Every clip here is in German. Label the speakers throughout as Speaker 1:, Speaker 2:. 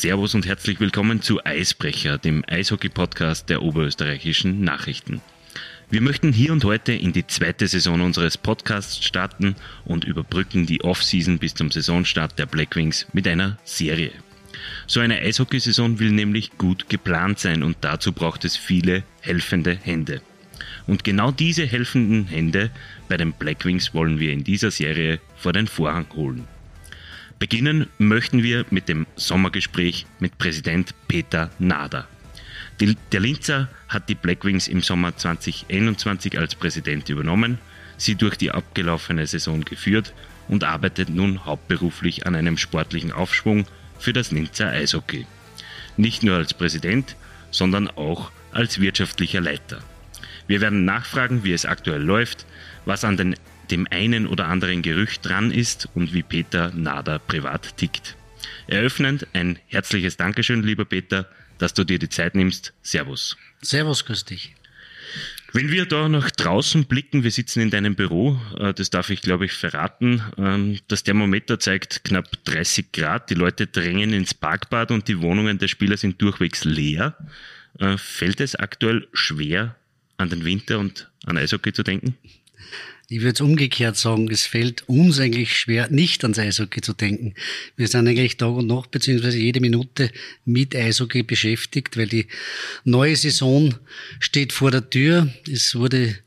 Speaker 1: Servus und herzlich willkommen zu Eisbrecher, dem Eishockey-Podcast der oberösterreichischen Nachrichten. Wir möchten hier und heute in die zweite Saison unseres Podcasts starten und überbrücken die Off-Season bis zum Saisonstart der Blackwings mit einer Serie. So eine Eishockeysaison will nämlich gut geplant sein und dazu braucht es viele helfende Hände. Und genau diese helfenden Hände bei den Blackwings wollen wir in dieser Serie vor den Vorhang holen. Beginnen möchten wir mit dem Sommergespräch mit Präsident Peter Nader. Der Linzer hat die Blackwings im Sommer 2021 als Präsident übernommen, sie durch die abgelaufene Saison geführt und arbeitet nun hauptberuflich an einem sportlichen Aufschwung für das Linzer Eishockey. Nicht nur als Präsident, sondern auch als wirtschaftlicher Leiter. Wir werden nachfragen, wie es aktuell läuft, was an den, dem einen oder anderen Gerücht dran ist und wie Peter Nader privat tickt. Eröffnend ein herzliches Dankeschön, lieber Peter, dass du dir die Zeit nimmst. Servus.
Speaker 2: Servus, grüß dich.
Speaker 1: Wenn wir da nach draußen blicken, wir sitzen in deinem Büro, äh, das darf ich glaube ich verraten, ähm, das Thermometer zeigt knapp 30 Grad, die Leute drängen ins Parkbad und die Wohnungen der Spieler sind durchwegs leer. Äh, fällt es aktuell schwer, an den Winter und an Eishockey zu denken?
Speaker 2: Ich würde es umgekehrt sagen, es fällt uns eigentlich schwer, nicht ans Eishockey zu denken. Wir sind eigentlich Tag und Nacht beziehungsweise jede Minute mit Eishockey beschäftigt, weil die neue Saison steht vor der Tür. Es wurde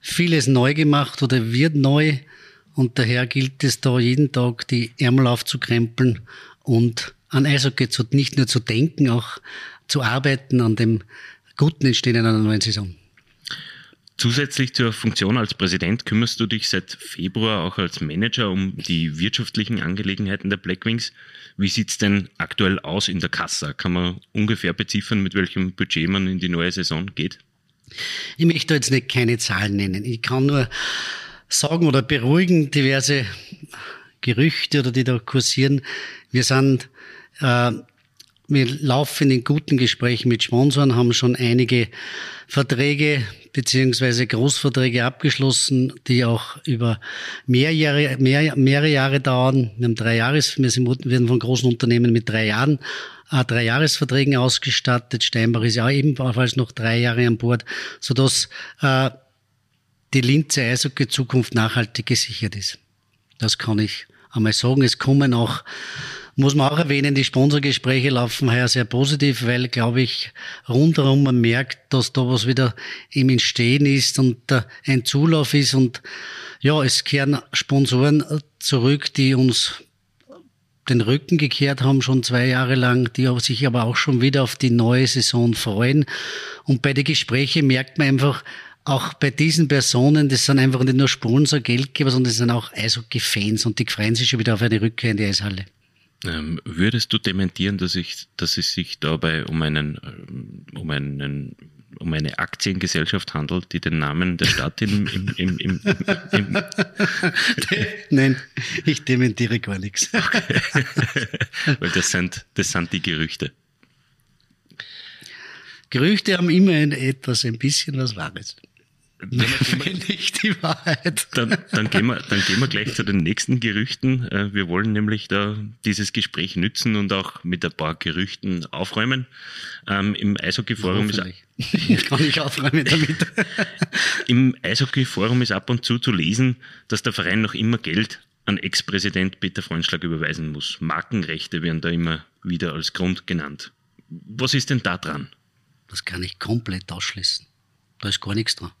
Speaker 2: vieles neu gemacht oder wird neu und daher gilt es da jeden Tag die Ärmel aufzukrempeln und an Eishockey zu, nicht nur zu denken, auch zu arbeiten an dem guten Entstehen einer neuen Saison.
Speaker 1: Zusätzlich zur Funktion als Präsident kümmerst du dich seit Februar auch als Manager um die wirtschaftlichen Angelegenheiten der Blackwings. Wie sieht's denn aktuell aus in der Kassa? Kann man ungefähr beziffern, mit welchem Budget man in die neue Saison geht?
Speaker 2: Ich möchte jetzt nicht keine Zahlen nennen. Ich kann nur sagen oder beruhigen diverse Gerüchte oder die da kursieren. Wir sind äh, wir laufen in guten Gesprächen mit Sponsoren, haben schon einige Verträge beziehungsweise Großverträge abgeschlossen, die auch über mehr Jahre, mehr, mehrere Jahre dauern. Wir haben drei Jahres, wir sind, werden von großen Unternehmen mit drei Jahren, äh, drei Jahresverträgen ausgestattet. Steinbach ist ja ebenfalls noch drei Jahre an Bord, sodass äh, die Linze Eishockey Zukunft nachhaltig gesichert ist. Das kann ich einmal sagen. Es kommen auch muss man auch erwähnen, die Sponsorgespräche laufen heuer sehr positiv, weil, glaube ich, rundherum man merkt, dass da was wieder im Entstehen ist und äh, ein Zulauf ist und ja, es kehren Sponsoren zurück, die uns den Rücken gekehrt haben, schon zwei Jahre lang, die sich aber auch schon wieder auf die neue Saison freuen. Und bei den Gesprächen merkt man einfach, auch bei diesen Personen, das sind einfach nicht nur Sponsor, Geldgeber, sondern das sind auch Eishockey-Fans und die freuen sich schon wieder auf eine Rückkehr in die Eishalle.
Speaker 1: Ähm, würdest du dementieren, dass, ich, dass es sich dabei um einen, ähm, um einen um eine Aktiengesellschaft handelt, die den Namen der Stadt im, im, im, im, im
Speaker 2: Nein, ich dementiere gar nichts. Okay.
Speaker 1: Weil das sind, das sind die Gerüchte.
Speaker 2: Gerüchte haben immer etwas, ein bisschen was Wahres. Nicht die Wahrheit.
Speaker 1: Dann, dann, gehen wir, dann gehen wir gleich zu den nächsten Gerüchten. Äh, wir wollen nämlich da dieses Gespräch nützen und auch mit ein paar Gerüchten aufräumen. Ähm, Im Eishockey-Forum ist,
Speaker 2: ich kann nicht aufräumen damit.
Speaker 1: Im Eishockey-Forum ist ab und zu zu lesen, dass der Verein noch immer Geld an Ex-Präsident Peter Freundschlag überweisen muss. Markenrechte werden da immer wieder als Grund genannt. Was ist denn da dran?
Speaker 2: Das kann ich komplett ausschließen. Da ist gar nichts dran.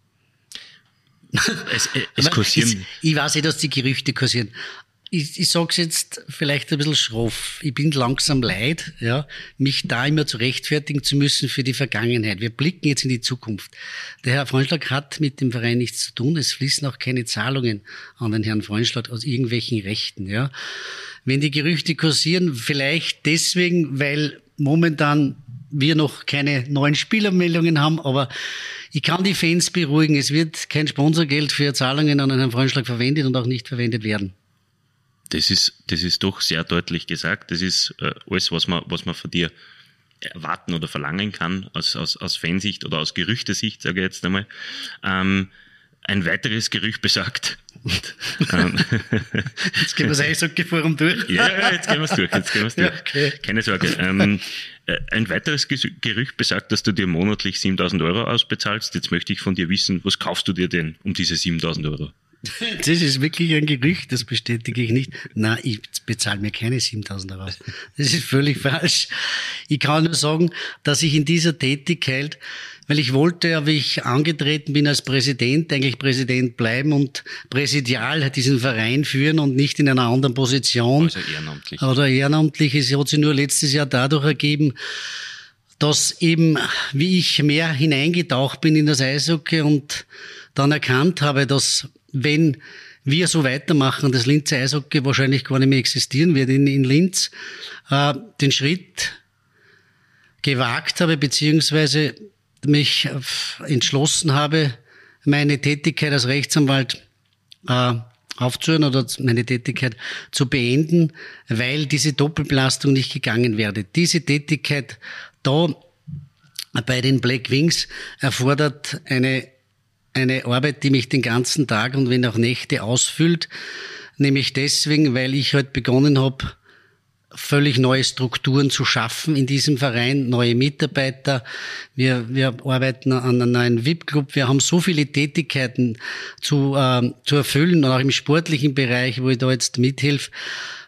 Speaker 1: Es, es kursieren.
Speaker 2: Es, ich weiß eh, dass die Gerüchte kursieren. Ich, ich sage es jetzt vielleicht ein bisschen schroff. Ich bin langsam leid, ja, mich da immer zu rechtfertigen zu müssen für die Vergangenheit. Wir blicken jetzt in die Zukunft. Der Herr Freundschlag hat mit dem Verein nichts zu tun. Es fließen auch keine Zahlungen an den Herrn Freundschlag aus irgendwelchen Rechten. Ja. Wenn die Gerüchte kursieren, vielleicht deswegen, weil momentan wir noch keine neuen Spielermeldungen haben, aber ich kann die Fans beruhigen, es wird kein Sponsorgeld für Zahlungen an einen Freundschlag verwendet und auch nicht verwendet werden.
Speaker 1: Das ist, das ist doch sehr deutlich gesagt. Das ist äh, alles, was man, was man von dir erwarten oder verlangen kann, aus, aus, aus Fansicht oder aus Gerüchtesicht, sage ich jetzt einmal. Ähm, ein weiteres Gerücht besagt. Und,
Speaker 2: ähm, jetzt gehen wir das Eishockey-Forum durch.
Speaker 1: ja, jetzt gehen wir es durch. Jetzt gehen wir's durch. Okay. Keine Sorge. Ähm, äh, ein weiteres Gerücht besagt, dass du dir monatlich 7000 Euro ausbezahlst. Jetzt möchte ich von dir wissen, was kaufst du dir denn um diese 7000 Euro?
Speaker 2: Das ist wirklich ein Gerücht, das bestätige ich nicht. Na, ich bezahle mir keine 7000 Euro. Das ist völlig falsch. Ich kann nur sagen, dass ich in dieser Tätigkeit weil ich wollte ja, wie ich angetreten bin als Präsident, eigentlich Präsident bleiben und präsidial diesen Verein führen und nicht in einer anderen Position.
Speaker 1: Also ehrenamtlich.
Speaker 2: Oder ehrenamtlich. Es hat sich nur letztes Jahr dadurch ergeben, dass eben, wie ich mehr hineingetaucht bin in das Eishockey und dann erkannt habe, dass wenn wir so weitermachen, das Linzer Eishockey wahrscheinlich gar nicht mehr existieren wird in, in Linz, äh, den Schritt gewagt habe, beziehungsweise mich entschlossen habe, meine Tätigkeit als Rechtsanwalt äh, aufzuhören oder meine Tätigkeit zu beenden, weil diese Doppelbelastung nicht gegangen wäre. Diese Tätigkeit da bei den Black Wings erfordert eine, eine Arbeit, die mich den ganzen Tag und wenn auch Nächte ausfüllt, nämlich deswegen, weil ich heute halt begonnen habe, völlig neue Strukturen zu schaffen in diesem Verein, neue Mitarbeiter. Wir, wir arbeiten an einem neuen VIP-Club. Wir haben so viele Tätigkeiten zu, äh, zu erfüllen, auch im sportlichen Bereich, wo ich da jetzt mithilfe,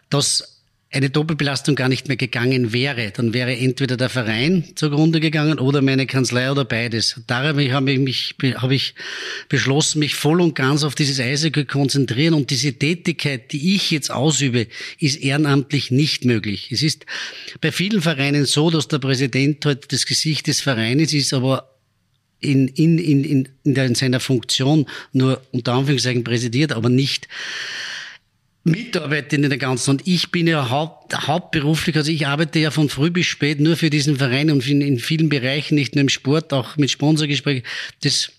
Speaker 2: dass eine Doppelbelastung gar nicht mehr gegangen wäre. Dann wäre entweder der Verein zugrunde gegangen oder meine Kanzlei oder beides. Darum habe ich, mich, habe ich beschlossen, mich voll und ganz auf dieses Eishockey konzentrieren und diese Tätigkeit, die ich jetzt ausübe, ist ehrenamtlich nicht möglich. Es ist bei vielen Vereinen so, dass der Präsident halt das Gesicht des Vereines ist, aber in, in, in, in, in seiner Funktion nur unter Anführungszeichen präsidiert, aber nicht mitarbeite in der ganzen. Und ich bin ja haupt, hauptberuflich, also ich arbeite ja von früh bis spät nur für diesen Verein und in, in vielen Bereichen, nicht nur im Sport, auch mit Sponsorgesprächen. Das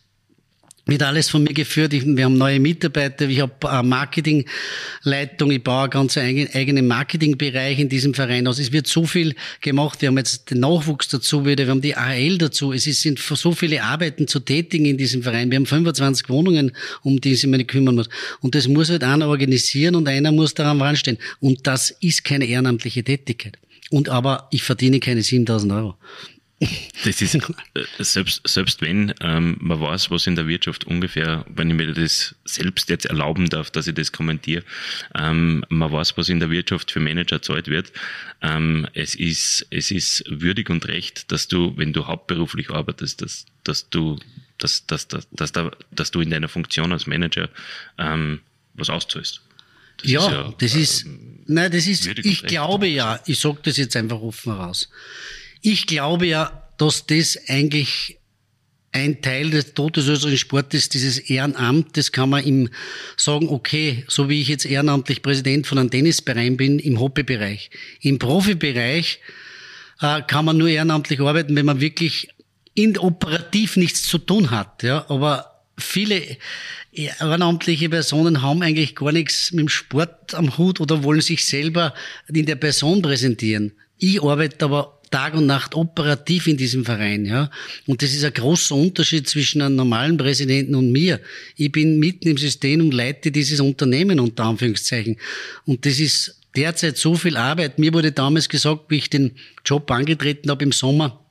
Speaker 2: wird alles von mir geführt. Ich, wir haben neue Mitarbeiter, ich habe Marketingleitung, ich baue ganz eigene, eigene Marketingbereich in diesem Verein aus. Es wird so viel gemacht. Wir haben jetzt den Nachwuchs dazu wir haben die AL dazu. Es sind so viele Arbeiten zu tätigen in diesem Verein. Wir haben 25 Wohnungen, um die sich man kümmern muss. Und das muss halt einer organisieren und einer muss daran ranstehen. Und das ist keine ehrenamtliche Tätigkeit. Und aber ich verdiene keine 7000 Euro.
Speaker 1: Das ist, äh, selbst, selbst wenn ähm, man weiß, was in der Wirtschaft ungefähr, wenn ich mir das selbst jetzt erlauben darf, dass ich das kommentiere, ähm, man weiß, was in der Wirtschaft für Manager zahlt wird. Ähm, es ist, es ist würdig und recht, dass du, wenn du hauptberuflich arbeitest, dass, dass du, dass, dass, dass, dass, da, dass du in deiner Funktion als Manager ähm, was auszahlst.
Speaker 2: Das ja, ist ja, das ist, äh, nein, das ist, ich glaube ja, ich sage das jetzt einfach offen raus. Ich glaube ja, dass das eigentlich ein Teil des todesösterreichischen Sportes, dieses Ehrenamt, das kann man ihm sagen, okay, so wie ich jetzt ehrenamtlich Präsident von einem Tennisverein bin, im Hobbybereich. Im Profibereich äh, kann man nur ehrenamtlich arbeiten, wenn man wirklich in operativ nichts zu tun hat. Ja, aber viele ehrenamtliche Personen haben eigentlich gar nichts mit dem Sport am Hut oder wollen sich selber in der Person präsentieren. Ich arbeite aber Tag und Nacht operativ in diesem Verein, ja. Und das ist ein großer Unterschied zwischen einem normalen Präsidenten und mir. Ich bin mitten im System und leite dieses Unternehmen unter Anführungszeichen. Und das ist derzeit so viel Arbeit. Mir wurde damals gesagt, wie ich den Job angetreten habe im Sommer,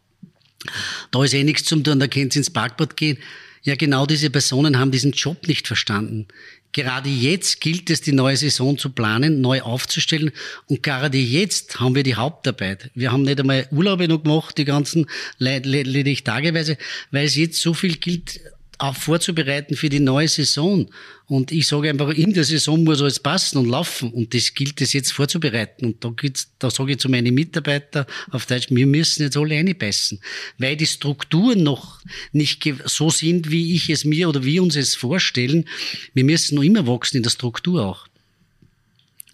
Speaker 2: da ist eh nichts zum tun, da könnt ihr ins Parkbad gehen. Ja, genau diese Personen haben diesen Job nicht verstanden. Gerade jetzt gilt es, die neue Saison zu planen, neu aufzustellen. Und gerade jetzt haben wir die Hauptarbeit. Wir haben nicht einmal Urlaube noch gemacht, die ganzen lediglich tageweise, weil es jetzt so viel gilt, auch vorzubereiten für die neue Saison. Und ich sage einfach, in der Saison muss alles passen und laufen. Und das gilt es jetzt vorzubereiten. Und da, da sage ich zu meinen Mitarbeitern auf Deutsch, wir müssen jetzt alle reinbeißen. Weil die Strukturen noch nicht so sind, wie ich es mir oder wir uns es vorstellen. Wir müssen noch immer wachsen in der Struktur auch.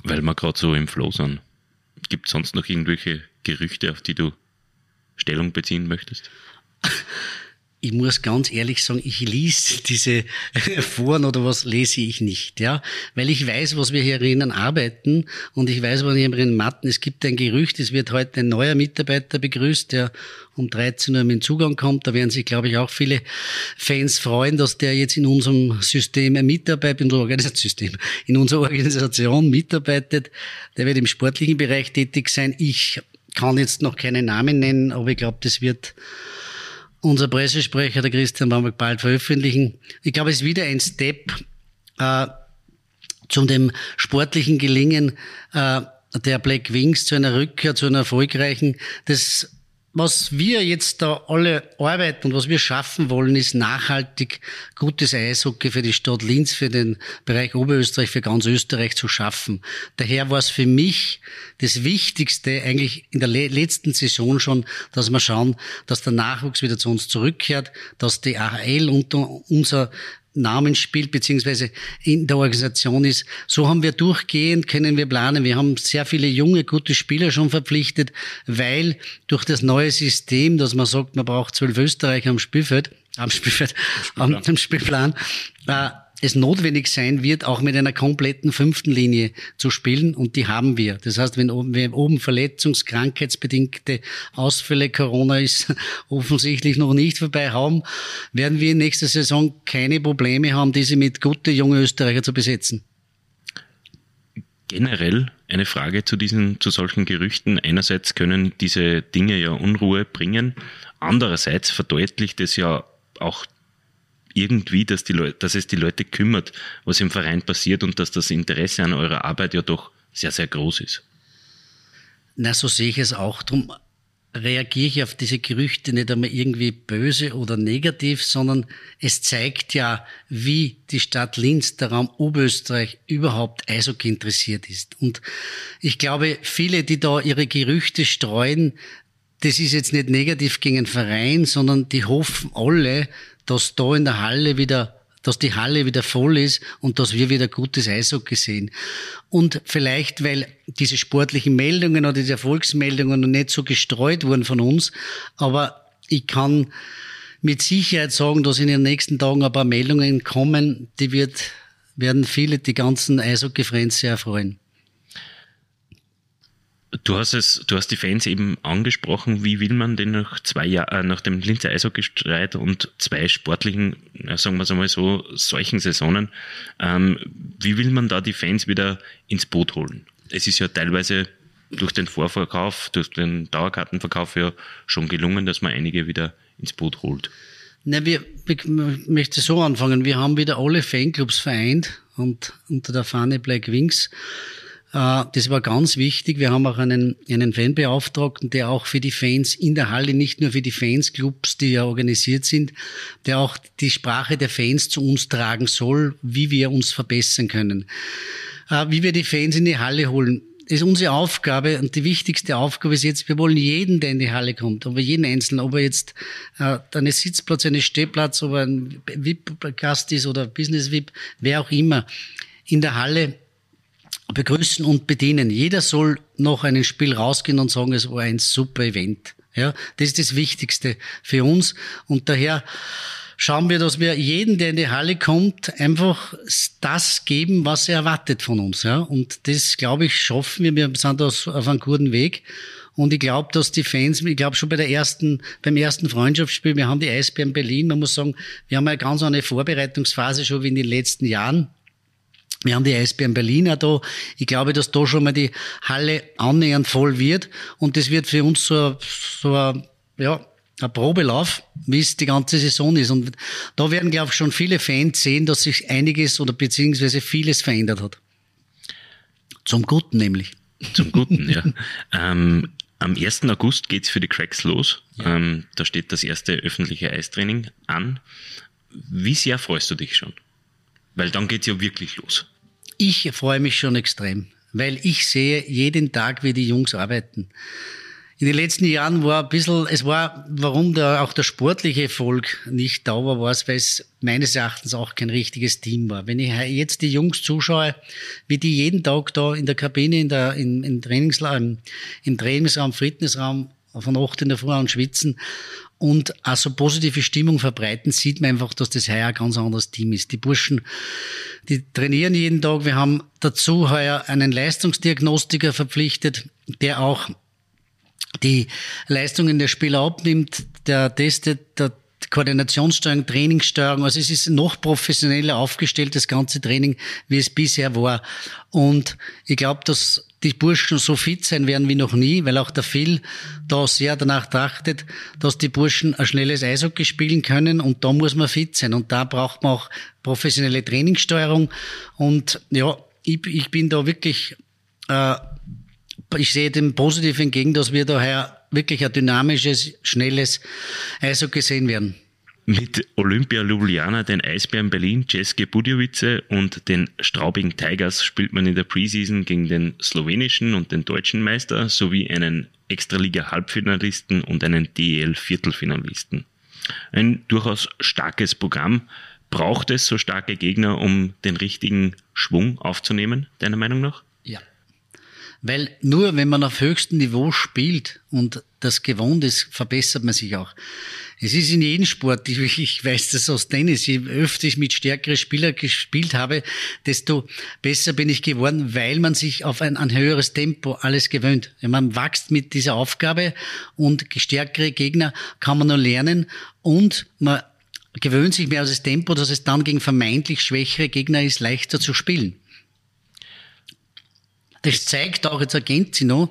Speaker 1: Weil wir gerade so im Flow sind. Gibt es sonst noch irgendwelche Gerüchte, auf die du Stellung beziehen möchtest?
Speaker 2: Ich muss ganz ehrlich sagen, ich lese diese Foren oder was lese ich nicht, ja, weil ich weiß, was wir hier drinnen arbeiten und ich weiß, was hier drinnen matten. Es gibt ein Gerücht, es wird heute ein neuer Mitarbeiter begrüßt, der um 13 Uhr mit Zugang kommt. Da werden sich, glaube ich, auch viele Fans freuen, dass der jetzt in unserem System mitarbeitet, in unserem Organisationssystem, in unserer Organisation mitarbeitet. Der wird im sportlichen Bereich tätig sein. Ich kann jetzt noch keine Namen nennen, aber ich glaube, das wird unser Pressesprecher, der Christian Bamberg, bald veröffentlichen. Ich glaube, es ist wieder ein Step äh, zu dem sportlichen Gelingen äh, der Black Wings, zu einer Rückkehr, zu einer erfolgreichen. Das was wir jetzt da alle arbeiten und was wir schaffen wollen, ist nachhaltig gutes Eishockey für die Stadt Linz, für den Bereich Oberösterreich, für ganz Österreich zu schaffen. Daher war es für mich das Wichtigste eigentlich in der letzten Saison schon, dass wir schauen, dass der Nachwuchs wieder zu uns zurückkehrt, dass die AHL unter unser Namen spielt, beziehungsweise in der Organisation ist. So haben wir durchgehend, können wir planen. Wir haben sehr viele junge, gute Spieler schon verpflichtet, weil durch das neue System, dass man sagt, man braucht zwölf Österreicher am Spielfeld, am Spielfeld, am, am Spielplan, äh, es notwendig sein wird, auch mit einer kompletten fünften Linie zu spielen und die haben wir. Das heißt, wenn oben, wenn oben verletzungs-, krankheitsbedingte Ausfälle Corona ist offensichtlich noch nicht vorbei haben, werden wir in nächster Saison keine Probleme haben, diese mit gute junge Österreicher zu besetzen.
Speaker 1: Generell eine Frage zu diesen, zu solchen Gerüchten. Einerseits können diese Dinge ja Unruhe bringen. Andererseits verdeutlicht es ja auch irgendwie, dass, die Leute, dass es die Leute kümmert, was im Verein passiert und dass das Interesse an eurer Arbeit ja doch sehr, sehr groß ist.
Speaker 2: Na, so sehe ich es auch. Darum reagiere ich auf diese Gerüchte nicht einmal irgendwie böse oder negativ, sondern es zeigt ja, wie die Stadt Linz, der Raum Oberösterreich überhaupt Eishockey interessiert ist. Und ich glaube, viele, die da ihre Gerüchte streuen, das ist jetzt nicht negativ gegen den Verein, sondern die hoffen alle, dass da in der Halle wieder dass die Halle wieder voll ist und dass wir wieder gutes Eishockey sehen. Und vielleicht, weil diese sportlichen Meldungen oder diese Erfolgsmeldungen noch nicht so gestreut wurden von uns, aber ich kann mit Sicherheit sagen, dass in den nächsten Tagen ein paar Meldungen kommen, die wird, werden viele, die ganzen Eishockey-Fans sehr erfreuen.
Speaker 1: Du hast es, du hast die Fans eben angesprochen. Wie will man denn nach zwei Jahren, äh, nach dem Linzer Eishockeystreit und zwei sportlichen, sagen wir es einmal so, solchen Saisonen, ähm, wie will man da die Fans wieder ins Boot holen? Es ist ja teilweise durch den Vorverkauf, durch den Dauerkartenverkauf ja schon gelungen, dass man einige wieder ins Boot holt.
Speaker 2: Na, wir, ich möchte so anfangen. Wir haben wieder alle Fanclubs vereint und unter der Fahne Black Wings das war ganz wichtig. Wir haben auch einen, einen Fanbeauftragten, der auch für die Fans in der Halle, nicht nur für die Fansclubs, die ja organisiert sind, der auch die Sprache der Fans zu uns tragen soll, wie wir uns verbessern können. Äh, wie wir die Fans in die Halle holen. Das ist unsere Aufgabe und die wichtigste Aufgabe ist jetzt, wir wollen jeden, der in die Halle kommt, aber jeden Einzelnen, ob er jetzt äh, eine Sitzplatz, eine Stehplatz, ob er ein VIP-Gast ist oder Business-VIP, wer auch immer, in der Halle begrüßen und bedienen. Jeder soll noch ein Spiel rausgehen und sagen, es war ein super Event. Ja, das ist das Wichtigste für uns. Und daher schauen wir, dass wir jeden, der in die Halle kommt, einfach das geben, was er erwartet von uns. Ja, und das, glaube ich, schaffen wir. Wir sind auf einem guten Weg. Und ich glaube, dass die Fans, ich glaube schon bei der ersten, beim ersten Freundschaftsspiel, wir haben die Eisbären Berlin, man muss sagen, wir haben eine ganz eine Vorbereitungsphase schon wie in den letzten Jahren. Wir haben die Eisbären Berliner da. Ich glaube, dass da schon mal die Halle annähernd voll wird. Und das wird für uns so, so ein, ja, ein Probelauf, wie es die ganze Saison ist. Und da werden, glaube ich, schon viele Fans sehen, dass sich einiges oder beziehungsweise vieles verändert hat. Zum Guten nämlich.
Speaker 1: Zum Guten, ja. ähm, am 1. August geht's für die Cracks los. Ja. Ähm, da steht das erste öffentliche Eistraining an. Wie sehr freust du dich schon? Weil dann geht's ja wirklich los.
Speaker 2: Ich freue mich schon extrem, weil ich sehe jeden Tag, wie die Jungs arbeiten. In den letzten Jahren war ein bisschen, es war, warum da auch der sportliche Erfolg nicht da war, war es, weil es meines Erachtens auch kein richtiges Team war. Wenn ich jetzt die Jungs zuschaue, wie die jeden Tag da in der Kabine, in der, in, im, Trainingsraum, im Trainingsraum, Fitnessraum von acht in der Früh an schwitzen und auch so positive Stimmung verbreiten, sieht man einfach, dass das heuer ein ganz anderes Team ist. Die Burschen, die trainieren jeden Tag. Wir haben dazu heuer einen Leistungsdiagnostiker verpflichtet, der auch die Leistungen der Spieler abnimmt, der testet, der Koordinationssteuerung, Trainingssteuerung. Also es ist noch professioneller aufgestellt, das ganze Training, wie es bisher war. Und ich glaube, dass die Burschen so fit sein werden wie noch nie, weil auch der Phil da sehr danach trachtet, dass die Burschen ein schnelles Eishockey spielen können und da muss man fit sein. Und da braucht man auch professionelle Trainingssteuerung. Und ja, ich, ich bin da wirklich, äh, ich sehe dem positiv entgegen, dass wir daher wirklich ein dynamisches, schnelles Eishockey sehen werden
Speaker 1: mit Olympia Ljubljana, den Eisbären Berlin, Ceske Budjovice und den Straubing Tigers spielt man in der Preseason gegen den slowenischen und den deutschen Meister sowie einen Extraliga-Halbfinalisten und einen DEL-Viertelfinalisten. Ein durchaus starkes Programm. Braucht es so starke Gegner, um den richtigen Schwung aufzunehmen, deiner Meinung nach?
Speaker 2: Weil nur wenn man auf höchstem Niveau spielt und das gewohnt ist, verbessert man sich auch. Es ist in jedem Sport, ich, ich weiß das aus Tennis, je öfter ich mit stärkeren Spielern gespielt habe, desto besser bin ich geworden, weil man sich auf ein, ein höheres Tempo alles gewöhnt. Man wächst mit dieser Aufgabe und stärkere Gegner kann man nur lernen und man gewöhnt sich mehr auf das Tempo, dass es dann gegen vermeintlich schwächere Gegner ist, leichter zu spielen. Das zeigt auch, jetzt ergänzt sie noch,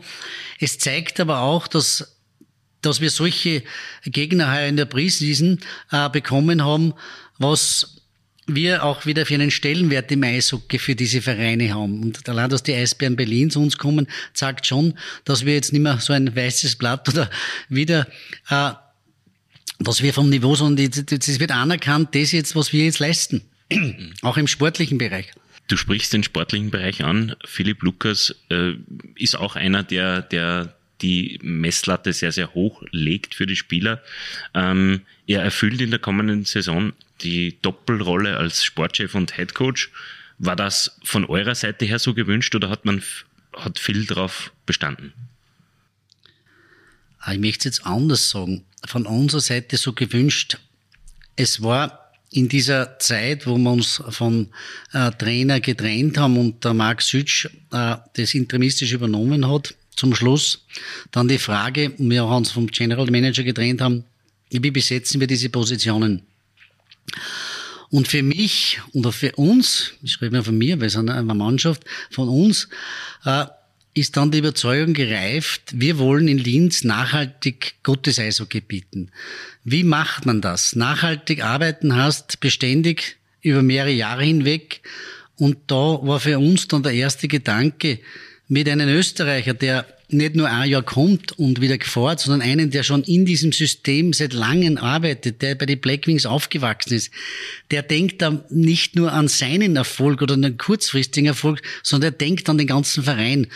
Speaker 2: es zeigt aber auch, dass dass wir solche Gegner heuer in der Preseason äh, bekommen haben, was wir auch wieder für einen Stellenwert im Eishockey für diese Vereine haben. Und allein, dass die Eisbären Berlin zu uns kommen, zeigt schon, dass wir jetzt nicht mehr so ein weißes Blatt oder wieder, äh, dass wir vom Niveau, sondern es wird anerkannt, das jetzt, was wir jetzt leisten. auch im sportlichen Bereich.
Speaker 1: Du sprichst den sportlichen Bereich an. Philipp Lukas äh, ist auch einer, der, der die Messlatte sehr, sehr hoch legt für die Spieler. Ähm, er erfüllt in der kommenden Saison die Doppelrolle als Sportchef und Headcoach. War das von eurer Seite her so gewünscht oder hat man hat viel darauf bestanden?
Speaker 2: Ah, ich möchte es jetzt anders sagen. Von unserer Seite so gewünscht. Es war in dieser Zeit, wo wir uns von äh, Trainer getrennt haben und der Marc Sütsch äh, das interimistisch übernommen hat, zum Schluss dann die Frage, wir uns vom General Manager getrennt haben, wie besetzen wir diese Positionen? Und für mich oder für uns, ich spreche mal von mir, wir sind eine Mannschaft, von uns, äh, ist dann die Überzeugung gereift, wir wollen in Linz nachhaltig Gottes Eishockey bieten. Wie macht man das? Nachhaltig arbeiten heißt beständig über mehrere Jahre hinweg. Und da war für uns dann der erste Gedanke, mit einem Österreicher, der nicht nur ein Jahr kommt und wieder fährt, sondern einen, der schon in diesem System seit langem arbeitet, der bei den Blackwings aufgewachsen ist, der denkt da nicht nur an seinen Erfolg oder einen kurzfristigen Erfolg, sondern er denkt an den ganzen Verein.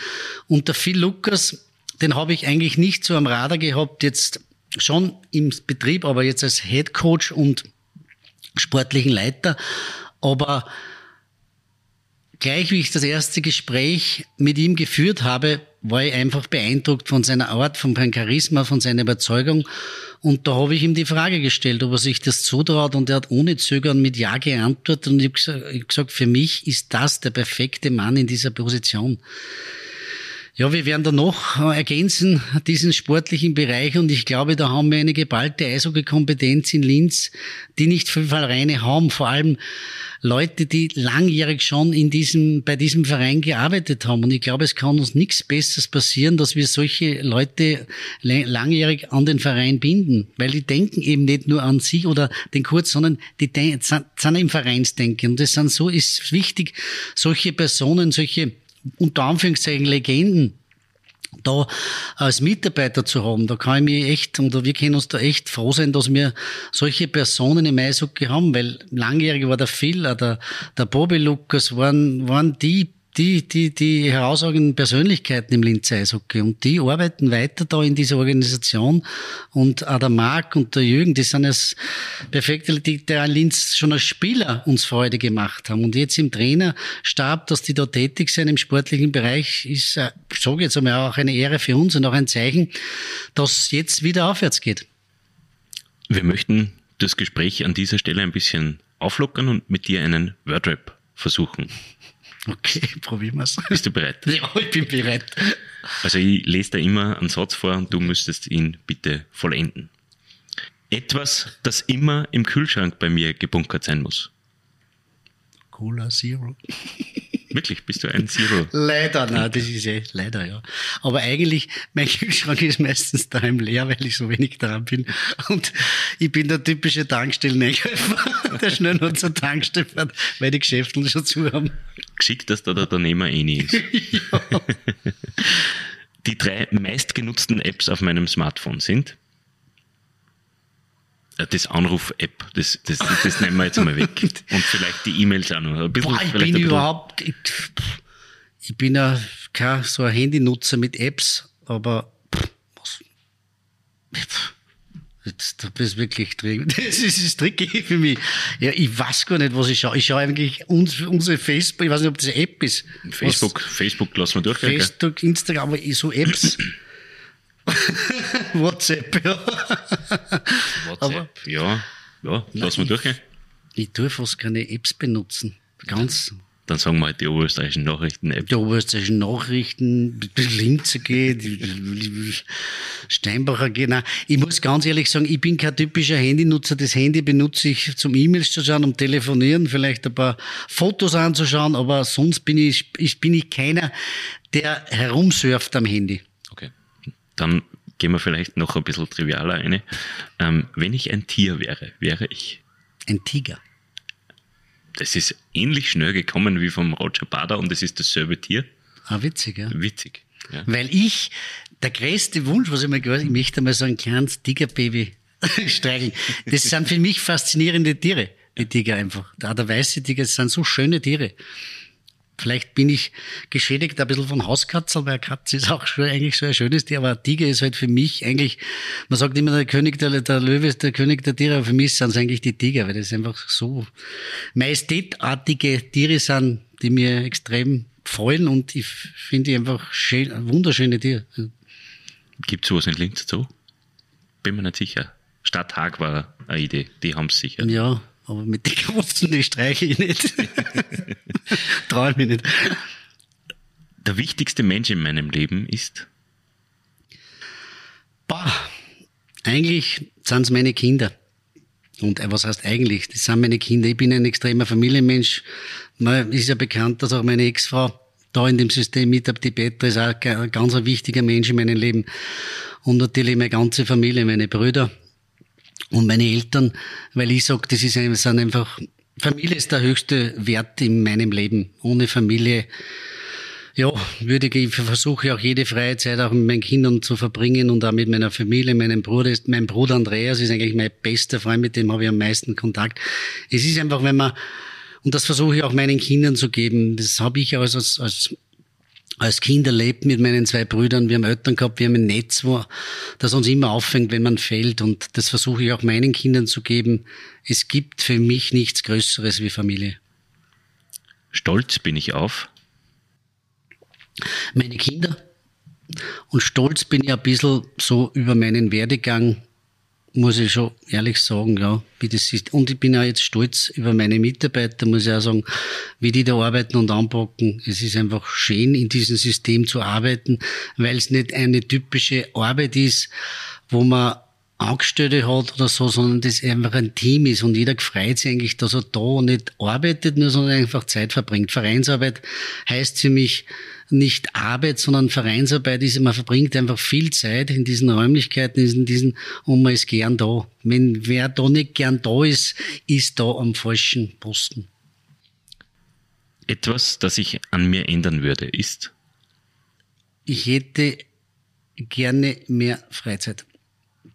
Speaker 2: Und der Phil Lukas, den habe ich eigentlich nicht so am Radar gehabt, jetzt schon im Betrieb, aber jetzt als Head Coach und sportlichen Leiter. Aber gleich wie ich das erste Gespräch mit ihm geführt habe, war ich einfach beeindruckt von seiner Art, von seinem Charisma, von seiner Überzeugung. Und da habe ich ihm die Frage gestellt, ob er sich das zutraut. Und er hat ohne Zögern mit Ja geantwortet. Und ich habe gesagt, für mich ist das der perfekte Mann in dieser Position. Ja, wir werden da noch ergänzen, diesen sportlichen Bereich. Und ich glaube, da haben wir eine geballte Eishockey-Kompetenz in Linz, die nicht viel Vereine haben. Vor allem Leute, die langjährig schon in diesem, bei diesem Verein gearbeitet haben. Und ich glaube, es kann uns nichts Besseres passieren, dass wir solche Leute langjährig an den Verein binden. Weil die denken eben nicht nur an sich oder den Kurz, sondern die sind im Vereinsdenken. Und das sind so, ist wichtig, solche Personen, solche, unter Anführungszeichen Legenden, da als Mitarbeiter zu haben, da kann ich mir echt, und wir können uns da echt froh sein, dass wir solche Personen im Eishockey haben, weil langjährig war der Phil, der, der Bobby Lukas, waren, waren die die, die, die herausragenden Persönlichkeiten im Linz Eishockey und die arbeiten weiter da in dieser Organisation und auch der Marc und der Jürgen, die sind das perfekte, die der Linz schon als Spieler uns Freude gemacht haben und jetzt im Trainerstab, dass die da tätig sind im sportlichen Bereich, ist, äh, ich jetzt einmal auch eine Ehre für uns und auch ein Zeichen, dass jetzt wieder aufwärts geht.
Speaker 1: Wir möchten das Gespräch an dieser Stelle ein bisschen auflockern und mit dir einen Wordrap versuchen.
Speaker 2: Okay, probieren wir's.
Speaker 1: Bist du bereit?
Speaker 2: Ja, ich bin bereit.
Speaker 1: Also ich lese da immer einen Satz vor und du müsstest ihn bitte vollenden. Etwas, das immer im Kühlschrank bei mir gebunkert sein muss.
Speaker 2: Cola Zero.
Speaker 1: Wirklich, bist du ein Zero?
Speaker 2: Leider, nein, das ist eh, leider, ja. Aber eigentlich, mein Kühlschrank ist meistens daheim leer, weil ich so wenig dran bin. Und ich bin der typische Tankstellen-Einkäufer, der schnell nur zur Tankstelle fährt, weil die Geschäfte schon zu haben.
Speaker 1: Geschickt, dass da der Unternehmer eh nie ist. Die drei meistgenutzten Apps auf meinem Smartphone sind äh, das Anruf-App, das, das, das nehmen wir jetzt einmal weg. Und vielleicht die E-Mails auch noch. Ein bisschen,
Speaker 2: Boah, ich bin überhaupt, ich, ich bin ja kein so ein Handynutzer mit Apps, aber was, jetzt, da bist du wirklich drin. Das ist das tricky für mich. Ja, ich weiß gar nicht, was ich schaue. Ich schaue eigentlich uns, unsere Facebook, ich weiß nicht, ob das eine App ist.
Speaker 1: Facebook, Facebook lassen wir durch.
Speaker 2: Was,
Speaker 1: gell?
Speaker 2: Facebook, Instagram, aber so Apps. WhatsApp, ja.
Speaker 1: WhatsApp, ja, ja, lassen wir durch. gell?
Speaker 2: Ich tue fast keine Apps benutzen. Ganz.
Speaker 1: Dann sagen wir halt die oberösterreichischen Nachrichten-App.
Speaker 2: die oberösterreichischen Nachrichten, die Linzer geht, Steinbacher geht. Nein, ich muss ganz ehrlich sagen, ich bin kein typischer Handynutzer. Das Handy benutze ich zum E-Mails zu schauen, um telefonieren, vielleicht ein paar Fotos anzuschauen, aber sonst bin ich, ich bin ich keiner, der herumsurft am Handy.
Speaker 1: Okay. Dann gehen wir vielleicht noch ein bisschen trivialer eine. Ähm, wenn ich ein Tier wäre, wäre ich.
Speaker 2: Ein Tiger.
Speaker 1: Das ist ähnlich schnell gekommen wie vom Roger Bader und es ist dasselbe Tier.
Speaker 2: Ah, witzig, ja.
Speaker 1: Witzig. Ja.
Speaker 2: Weil ich, der größte Wunsch, was ich mir gehört ich möchte mal so ein kleines Tigerbaby streicheln. Das sind für mich faszinierende Tiere, die Tiger einfach. Da der weiße Tiger, das sind so schöne Tiere. Vielleicht bin ich geschädigt ein bisschen von Hauskatzel, weil Katze ist auch schon eigentlich so ein schönes Tier, aber ein Tiger ist halt für mich eigentlich, man sagt immer, der König der, der Löwe ist der König der Tiere, aber für mich sind es eigentlich die Tiger, weil das einfach so majestätartige Tiere sind, die mir extrem gefallen und ich finde die einfach schön, wunderschöne Tiere.
Speaker 1: Gibt es sowas in Linz so? Bin mir nicht sicher. Stadt Haag war eine Idee, die haben es sicher.
Speaker 2: Ja, aber mit den Großen, die streiche ich nicht. Traue ich mich nicht.
Speaker 1: Der wichtigste Mensch in meinem Leben ist.
Speaker 2: Bah, eigentlich sind es meine Kinder. Und äh, was heißt eigentlich? Das sind meine Kinder. Ich bin ein extremer Familienmensch. Man ist ja bekannt, dass auch meine Ex-Frau da in dem System mit, die Petra ist auch ein ganz ein wichtiger Mensch in meinem Leben. Und natürlich meine ganze Familie, meine Brüder und meine Eltern, weil ich sage, das ist sind einfach, Familie ist der höchste Wert in meinem Leben. Ohne Familie ja, würde ich, ich versuche auch jede freie Zeit auch mit meinen Kindern zu verbringen und auch mit meiner Familie, meinem Bruder ist, mein Bruder Andreas ist eigentlich mein bester Freund, mit dem habe ich am meisten Kontakt. Es ist einfach, wenn man, und das versuche ich auch meinen Kindern zu geben, das habe ich als, als, als als Kind erlebt mit meinen zwei Brüdern. Wir haben Eltern gehabt, wir haben ein Netz, wo, das uns immer auffängt, wenn man fällt. Und das versuche ich auch meinen Kindern zu geben. Es gibt für mich nichts Größeres wie Familie.
Speaker 1: Stolz bin ich auf.
Speaker 2: meine Kinder. Und stolz bin ich ein bisschen so über meinen Werdegang, muss ich schon ehrlich sagen, ja, wie das ist. Und ich bin auch jetzt stolz über meine Mitarbeiter, muss ich auch sagen, wie die da arbeiten und anpacken. Es ist einfach schön, in diesem System zu arbeiten, weil es nicht eine typische Arbeit ist, wo man Angestellte hat oder so, sondern das einfach ein Team ist und jeder freut sich eigentlich, dass er da nicht arbeitet, nur sondern einfach Zeit verbringt. Vereinsarbeit heißt für mich nicht Arbeit, sondern Vereinsarbeit ist, man verbringt einfach viel Zeit in diesen Räumlichkeiten, in diesen, und man ist gern da. Wenn wer da nicht gern da ist, ist da am falschen Posten.
Speaker 1: Etwas, das ich an mir ändern würde, ist.
Speaker 2: ich hätte gerne mehr Freizeit.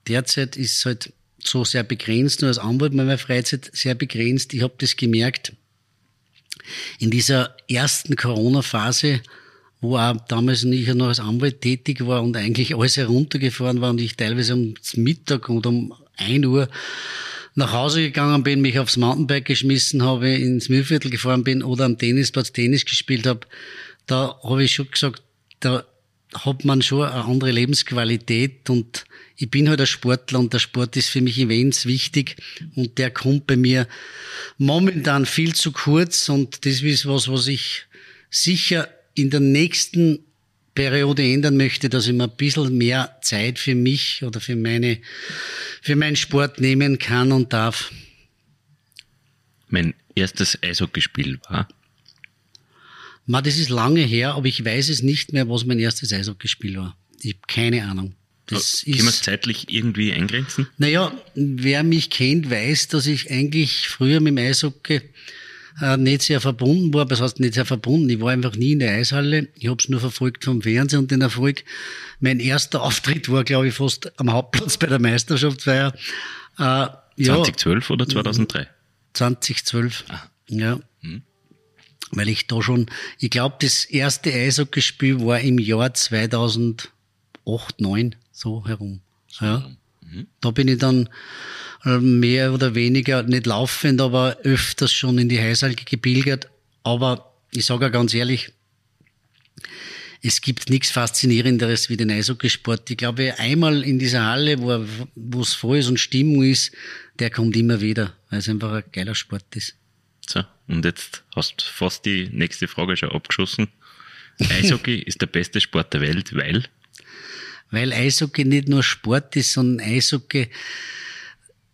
Speaker 2: Derzeit ist es halt so sehr begrenzt, nur als Anwalt meine Freizeit sehr begrenzt. Ich habe das gemerkt, in dieser ersten Corona-Phase, wo auch damals ich noch als Anwalt tätig war und eigentlich alles heruntergefahren war und ich teilweise um Mittag und um ein Uhr nach Hause gegangen bin, mich aufs Mountainbike geschmissen habe, ins Mühlviertel gefahren bin oder am Tennisplatz Tennis gespielt habe, da habe ich schon gesagt, da hat man schon eine andere Lebensqualität und ich bin halt ein Sportler und der Sport ist für mich immens wichtig und der kommt bei mir momentan viel zu kurz und das ist was, was ich sicher in der nächsten Periode ändern möchte, dass ich mir ein bisschen mehr Zeit für mich oder für meine, für meinen Sport nehmen kann und darf.
Speaker 1: Mein erstes Eishockeyspiel war?
Speaker 2: Ma, das ist lange her, aber ich weiß es nicht mehr, was mein erstes Eishockeyspiel war. Ich habe keine Ahnung.
Speaker 1: Das Können wir es zeitlich irgendwie eingrenzen?
Speaker 2: Naja, wer mich kennt, weiß, dass ich eigentlich früher mit dem Eishockey äh, nicht sehr verbunden war. Das heißt nicht sehr verbunden. Ich war einfach nie in der Eishalle. Ich habe es nur verfolgt vom Fernsehen und den Erfolg. Mein erster Auftritt war, glaube ich, fast am Hauptplatz bei der Meisterschaftsfeier.
Speaker 1: Äh, ja, 2012 oder 2003?
Speaker 2: 2012. Ah. Ja. Hm weil ich da schon, ich glaube, das erste Eishockeyspiel war im Jahr 2008, 2009, so herum. Ja. Da bin ich dann äh, mehr oder weniger, nicht laufend, aber öfters schon in die Eishalle gepilgert. Aber ich sage ja ganz ehrlich, es gibt nichts Faszinierenderes wie den Eishockeysport. Ich glaube, einmal in dieser Halle, wo es voll ist und Stimmung ist, der kommt immer wieder, weil es einfach ein geiler Sport ist.
Speaker 1: So, und jetzt hast du fast die nächste Frage schon abgeschossen. Eishockey ist der beste Sport der Welt, weil?
Speaker 2: Weil Eishockey nicht nur Sport ist, sondern Eishockey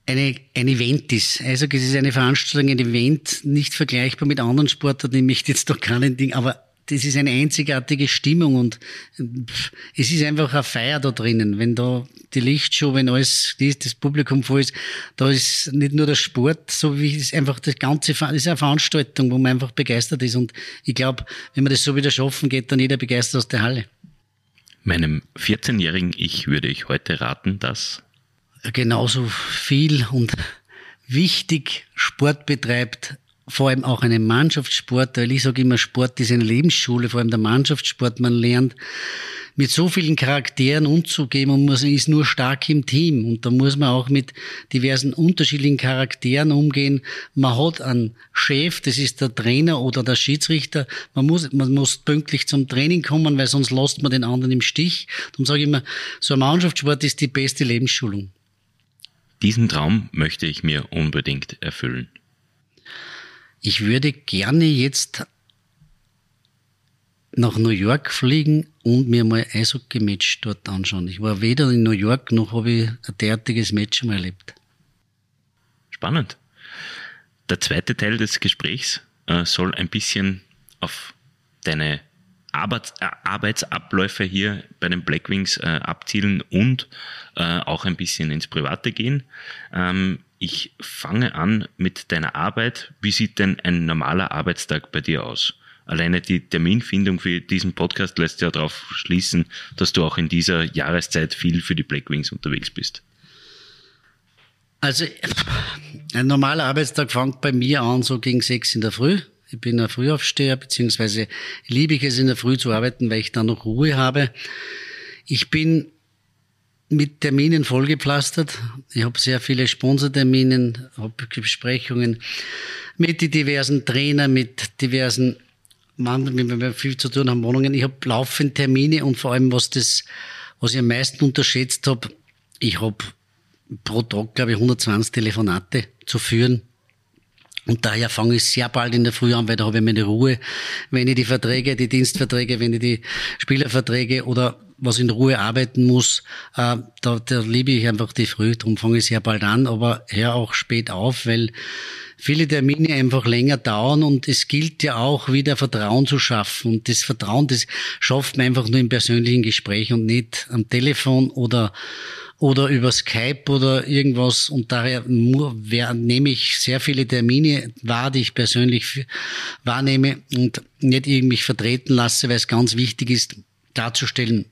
Speaker 2: eine, ein Event ist. Eishockey ist eine Veranstaltung, ein Event, nicht vergleichbar mit anderen Sportarten. Ich möchte jetzt doch keinen Ding, aber das ist eine einzigartige Stimmung und es ist einfach eine Feier da drinnen. Wenn da die Lichtshow, wenn alles das Publikum voll ist, da ist nicht nur der Sport, so wie es einfach das ganze, das ist eine Veranstaltung, wo man einfach begeistert ist und ich glaube, wenn man das so wieder schaffen, geht dann jeder begeistert aus der Halle.
Speaker 1: Meinem 14-jährigen Ich würde ich heute raten, dass
Speaker 2: genauso viel und wichtig Sport betreibt, vor allem auch einen Mannschaftssport, weil ich sage immer, Sport ist eine Lebensschule, vor allem der Mannschaftssport. Man lernt mit so vielen Charakteren umzugehen und man ist nur stark im Team. Und da muss man auch mit diversen unterschiedlichen Charakteren umgehen. Man hat einen Chef, das ist der Trainer oder der Schiedsrichter. Man muss, man muss pünktlich zum Training kommen, weil sonst lässt man den anderen im Stich. Darum sage ich immer, so ein Mannschaftssport ist die beste Lebensschulung.
Speaker 1: Diesen Traum möchte ich mir unbedingt erfüllen.
Speaker 2: Ich würde gerne jetzt nach New York fliegen und mir mal Eishockey-Match dort anschauen. Ich war weder in New York noch habe ich ein derartiges Match mal erlebt.
Speaker 1: Spannend. Der zweite Teil des Gesprächs äh, soll ein bisschen auf deine Arbeits äh, Arbeitsabläufe hier bei den Blackwings äh, abzielen und äh, auch ein bisschen ins Private gehen. Ähm, ich fange an mit deiner Arbeit. Wie sieht denn ein normaler Arbeitstag bei dir aus? Alleine die Terminfindung für diesen Podcast lässt ja darauf schließen, dass du auch in dieser Jahreszeit viel für die Blackwings unterwegs bist.
Speaker 2: Also ein normaler Arbeitstag fängt bei mir an so gegen sechs in der Früh. Ich bin ein Frühaufsteher, beziehungsweise liebe ich es in der Früh zu arbeiten, weil ich dann noch Ruhe habe. Ich bin mit Terminen vollgepflastert. Ich habe sehr viele Sponsorterminen, habe Besprechungen mit den diversen Trainern, mit diversen Mann, wenn wir viel zu tun haben, Wohnungen. Ich habe laufend Termine und vor allem, was das, was ich am meisten unterschätzt habe, ich habe pro Tag, glaube ich, 120 Telefonate zu führen. Und daher fange ich sehr bald in der Früh an, weil da habe ich meine Ruhe. Wenn ich die Verträge, die Dienstverträge, wenn ich die Spielerverträge oder was in Ruhe arbeiten muss, äh, da, da liebe ich einfach die Früh. Darum fange ich sehr bald an, aber hör auch spät auf, weil viele Termine einfach länger dauern und es gilt ja auch wieder Vertrauen zu schaffen. Und das Vertrauen, das schafft man einfach nur im persönlichen Gespräch und nicht am Telefon oder oder über Skype oder irgendwas. Und daher nehme ich sehr viele Termine wahr, die ich persönlich wahrnehme und nicht irgendwie vertreten lasse, weil es ganz wichtig ist, darzustellen,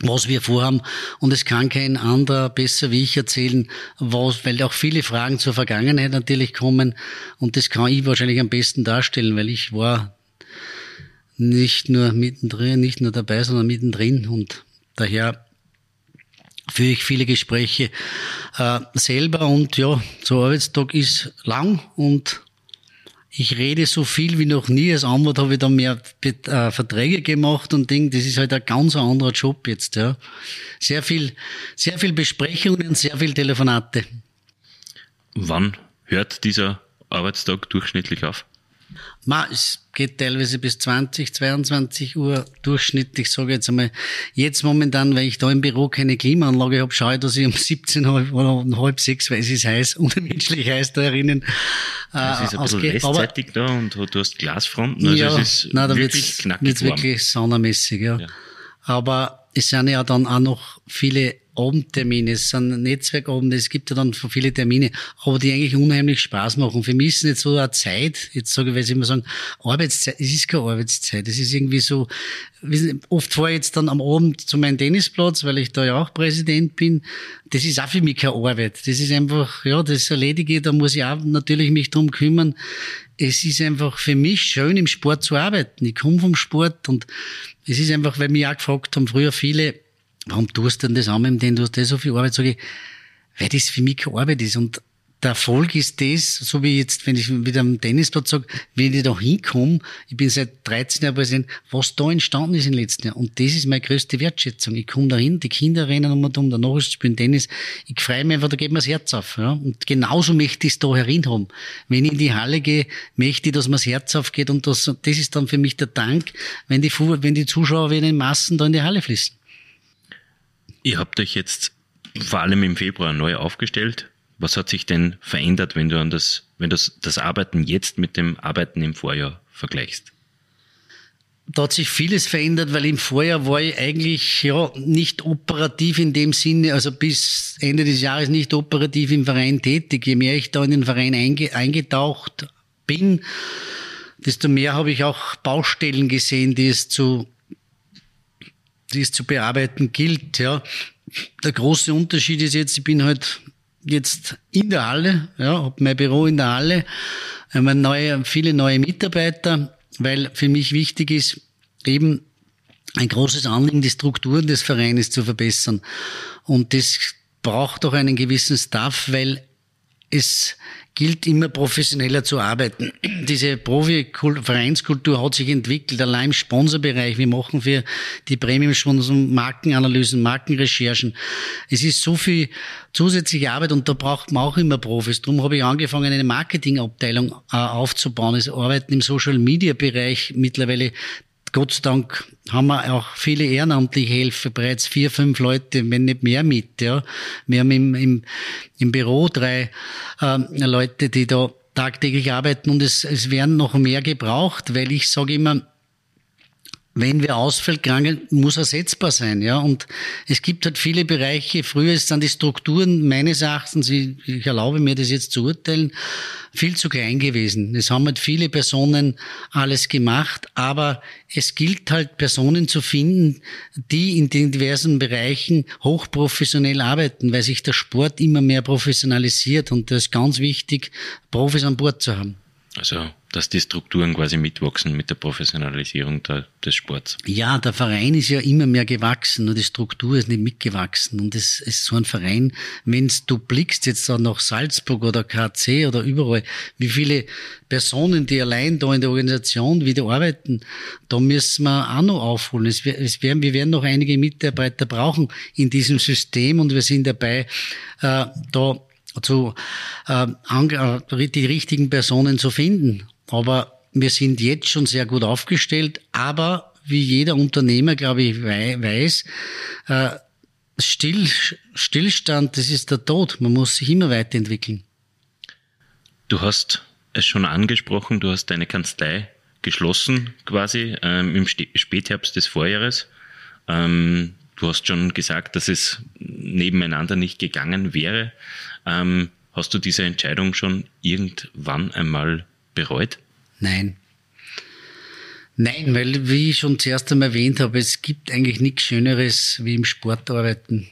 Speaker 2: was wir vorhaben. Und es kann kein anderer besser wie ich erzählen, was, weil auch viele Fragen zur Vergangenheit natürlich kommen. Und das kann ich wahrscheinlich am besten darstellen, weil ich war nicht nur mittendrin, nicht nur dabei, sondern mittendrin. Und daher führe ich viele Gespräche äh, selber. Und ja, so Arbeitstag ist lang und ich rede so viel wie noch nie. Als Anwalt habe ich da mehr äh, Verträge gemacht und Ding. Das ist halt ein ganz anderer Job jetzt. Ja. Sehr viel, sehr viel Besprechungen, sehr viel Telefonate.
Speaker 1: Wann hört dieser Arbeitstag durchschnittlich auf?
Speaker 2: Ma, es geht teilweise bis 20, 22 Uhr durchschnittlich, sage ich jetzt einmal. Jetzt momentan, weil ich da im Büro keine Klimaanlage habe, schaue ich, dass ich um 17 Uhr oder um halb sechs, weil es ist heiß, unmenschlich heiß da erinnern.
Speaker 1: Es ist ein bisschen restzeitig da und du hast Glasfronten, also
Speaker 2: ja,
Speaker 1: es ist
Speaker 2: nein, da
Speaker 1: wirklich knackig warm.
Speaker 2: wirklich saunamäßig, ja.
Speaker 1: Ja.
Speaker 2: Aber es sind ja dann auch noch viele Abendtermine, es sind Netzwerkabende, es gibt ja dann viele Termine, aber die eigentlich unheimlich Spaß machen. Für mich ist es nicht so eine Zeit, jetzt sage ich, weil sie immer sagen, Arbeitszeit, es ist keine Arbeitszeit, es ist irgendwie so, oft fahre ich jetzt dann am Abend zu meinem Tennisplatz, weil ich da ja auch Präsident bin, das ist auch für mich keine Arbeit, das ist einfach, ja, das erledige ich, da muss ich auch natürlich mich drum kümmern. Es ist einfach für mich schön, im Sport zu arbeiten. Ich komme vom Sport und es ist einfach, weil mich auch gefragt haben, früher viele, warum tust du denn das an, denn du hast das so viel Arbeit, sage ich, weil das für mich keine Arbeit ist. Und der Erfolg ist das, so wie jetzt, wenn ich wieder am Tennisplatz sage, wenn ich da hinkomme, ich bin seit 13 Jahren Präsident, was da entstanden ist im letzten Jahr. Und das ist meine größte Wertschätzung. Ich komme da hin, die Kinder rennen um und um, danach ist spielen Tennis. Ich freue mich einfach, da geht mir das Herz auf. Ja? Und genauso möchte ich es da herin haben. Wenn ich in die Halle gehe, möchte ich, dass mir das Herz aufgeht und das, das ist dann für mich der Dank, wenn die, wenn die Zuschauer wieder in Massen da in die Halle fließen.
Speaker 1: Ihr habt euch jetzt vor allem im Februar neu aufgestellt. Was hat sich denn verändert, wenn du an das, wenn das, das Arbeiten jetzt mit dem Arbeiten im Vorjahr vergleichst?
Speaker 2: Da hat sich vieles verändert, weil im Vorjahr war ich eigentlich ja nicht operativ in dem Sinne, also bis Ende des Jahres nicht operativ im Verein tätig. Je mehr ich da in den Verein einge, eingetaucht bin, desto mehr habe ich auch Baustellen gesehen, die es zu, die es zu bearbeiten gilt. Ja, der große Unterschied ist jetzt, ich bin halt jetzt in der Halle, ja, habe mein Büro in der Halle, habe neue, viele neue Mitarbeiter, weil für mich wichtig ist, eben ein großes Anliegen, die Strukturen des Vereines zu verbessern. Und das braucht auch einen gewissen Staff, weil es gilt immer professioneller zu arbeiten. Diese Profi-Vereinskultur hat sich entwickelt, allein im Sponsorbereich. Wir machen für die Premium-Sponsor Markenanalysen, Markenrecherchen. Es ist so viel zusätzliche Arbeit und da braucht man auch immer Profis. Darum habe ich angefangen, eine Marketingabteilung äh, aufzubauen. Es arbeiten im Social-Media-Bereich mittlerweile Gott sei Dank haben wir auch viele ehrenamtliche Helfer, bereits vier, fünf Leute, wenn nicht mehr mit. Ja. Wir haben im, im, im Büro drei äh, Leute, die da tagtäglich arbeiten und es, es werden noch mehr gebraucht, weil ich sage immer, wenn wer ausfällt, krank, muss ersetzbar sein, ja. Und es gibt halt viele Bereiche. Früher ist dann die Strukturen meines Erachtens, ich, ich erlaube mir das jetzt zu urteilen, viel zu klein gewesen. Es haben halt viele Personen alles gemacht, aber es gilt halt Personen zu finden, die in den diversen Bereichen hochprofessionell arbeiten, weil sich der Sport immer mehr professionalisiert und das ist ganz wichtig, Profis an Bord zu haben.
Speaker 1: Also, dass die Strukturen quasi mitwachsen mit der Professionalisierung der, des Sports.
Speaker 2: Ja, der Verein ist ja immer mehr gewachsen, nur die Struktur ist nicht mitgewachsen. Und es ist so ein Verein, wenn du blickst jetzt auch nach Salzburg oder KC oder überall, wie viele Personen, die allein da in der Organisation wieder arbeiten, da müssen wir auch noch aufholen. Es, es werden, wir werden noch einige Mitarbeiter brauchen in diesem System und wir sind dabei, äh, da zu, äh, ange- äh, die richtigen Personen zu finden. Aber wir sind jetzt schon sehr gut aufgestellt, aber wie jeder Unternehmer, glaube ich, wei- weiß, äh, Still, Stillstand, das ist der Tod. Man muss sich immer weiterentwickeln.
Speaker 1: Du hast es schon angesprochen, du hast deine Kanzlei geschlossen quasi ähm, im Spätherbst des Vorjahres. Ähm, du hast schon gesagt, dass es nebeneinander nicht gegangen wäre. Ähm, hast du diese Entscheidung schon irgendwann einmal bereut?
Speaker 2: Nein. Nein, weil, wie ich schon zuerst einmal erwähnt habe, es gibt eigentlich nichts Schöneres wie im Sport arbeiten.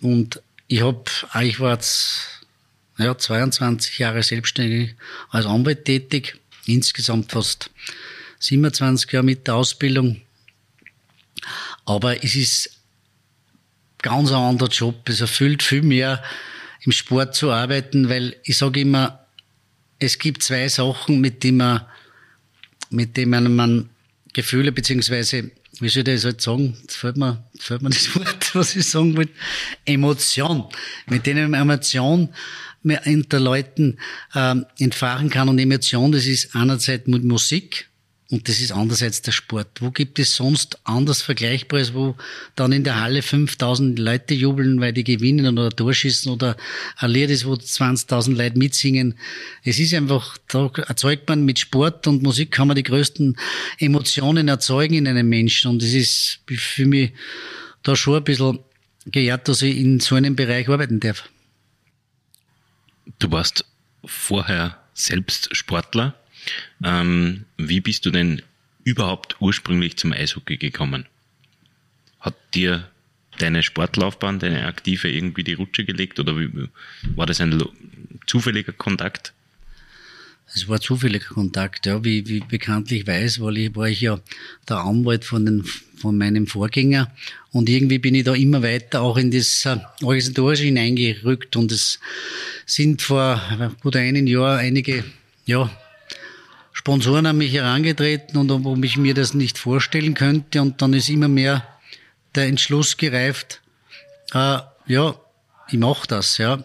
Speaker 2: Und ich habe, ich war jetzt ja, 22 Jahre selbstständig als Anwalt tätig, insgesamt fast 27 Jahre mit der Ausbildung. Aber es ist ganz ein anderer Job. Es erfüllt viel mehr, im Sport zu arbeiten, weil ich sage immer, es gibt zwei Sachen, mit denen man, mit denen man Gefühle, beziehungsweise, wie soll ich das halt sagen? Jetzt fällt mir, jetzt fällt mir das Wort, was ich sagen wollte. Emotion. Mit denen man Emotion unter Leuten ähm, entfachen kann. Und Emotion, das ist einerseits mit Musik, und das ist andererseits der Sport. Wo gibt es sonst anders Vergleichbares, wo dann in der Halle 5000 Leute jubeln, weil die gewinnen oder Torschießen oder ein ist, wo 20.000 Leute mitsingen. Es ist einfach, da erzeugt man mit Sport und Musik kann man die größten Emotionen erzeugen in einem Menschen. Und es ist für mich da schon ein bisschen geehrt, dass ich in so einem Bereich arbeiten darf.
Speaker 1: Du warst vorher selbst Sportler. Ähm, wie bist du denn überhaupt ursprünglich zum Eishockey gekommen? Hat dir deine Sportlaufbahn, deine aktive irgendwie die Rutsche gelegt oder wie, war das ein zufälliger Kontakt?
Speaker 2: Es war zufälliger Kontakt, ja, wie, wie bekanntlich weiß, weil ich war ich ja der Anwalt von, den, von meinem Vorgänger und irgendwie bin ich da immer weiter auch in das äh, Organisatorische hineingerückt und es sind vor gut einem Jahr einige, ja, Sponsoren an mich herangetreten und ob ich mir das nicht vorstellen könnte. Und dann ist immer mehr der Entschluss gereift, äh, ja, ich mache das, ja.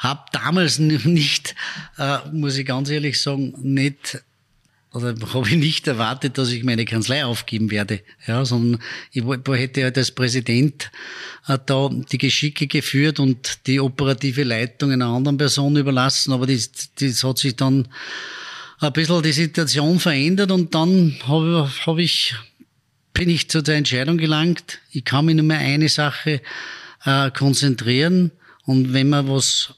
Speaker 2: Hab damals nicht, äh, muss ich ganz ehrlich sagen, nicht oder habe ich nicht erwartet, dass ich meine Kanzlei aufgeben werde, ja, sondern ich hätte halt als Präsident äh, da die Geschicke geführt und die operative Leitung einer anderen Person überlassen, aber das, das hat sich dann ein bisschen die Situation verändert und dann habe hab ich, bin ich zu der Entscheidung gelangt, ich kann mich nur mehr eine Sache äh, konzentrieren und wenn man was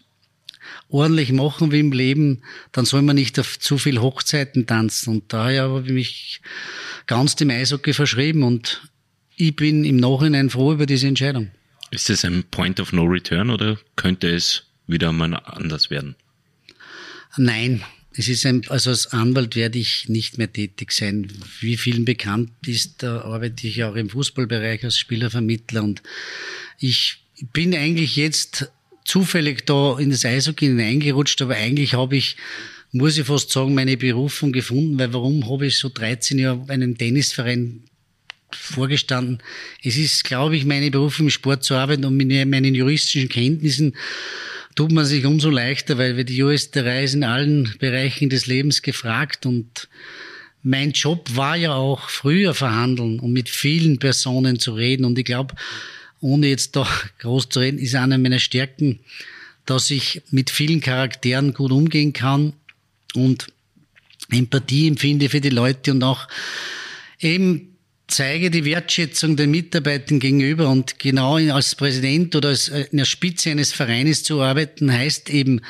Speaker 2: ordentlich machen will im Leben, dann soll man nicht auf zu viel Hochzeiten tanzen. Und daher habe ich mich ganz dem Eishockey verschrieben und ich bin im Nachhinein froh über diese Entscheidung.
Speaker 1: Ist das ein Point of No Return oder könnte es wieder mal anders werden?
Speaker 2: Nein, es ist ein, also als Anwalt werde ich nicht mehr tätig sein. Wie vielen bekannt ist, da arbeite ich auch im Fußballbereich als Spielervermittler und ich bin eigentlich jetzt zufällig da in das Eishockey hineingerutscht, aber eigentlich habe ich, muss ich fast sagen, meine Berufung gefunden, weil warum habe ich so 13 Jahre einem Tennisverein vorgestanden? Es ist, glaube ich, meine Berufung im Sport zu arbeiten und mit meinen juristischen Kenntnissen tut man sich umso leichter, weil wir die Juristerei ist in allen Bereichen des Lebens gefragt und mein Job war ja auch früher verhandeln und mit vielen Personen zu reden. Und ich glaube, ohne jetzt da groß zu reden, ist eine meiner Stärken, dass ich mit vielen Charakteren gut umgehen kann und Empathie empfinde für die Leute und auch eben zeige die Wertschätzung den Mitarbeitern gegenüber und genau als Präsident oder als äh, in der Spitze eines Vereines zu arbeiten, heißt eben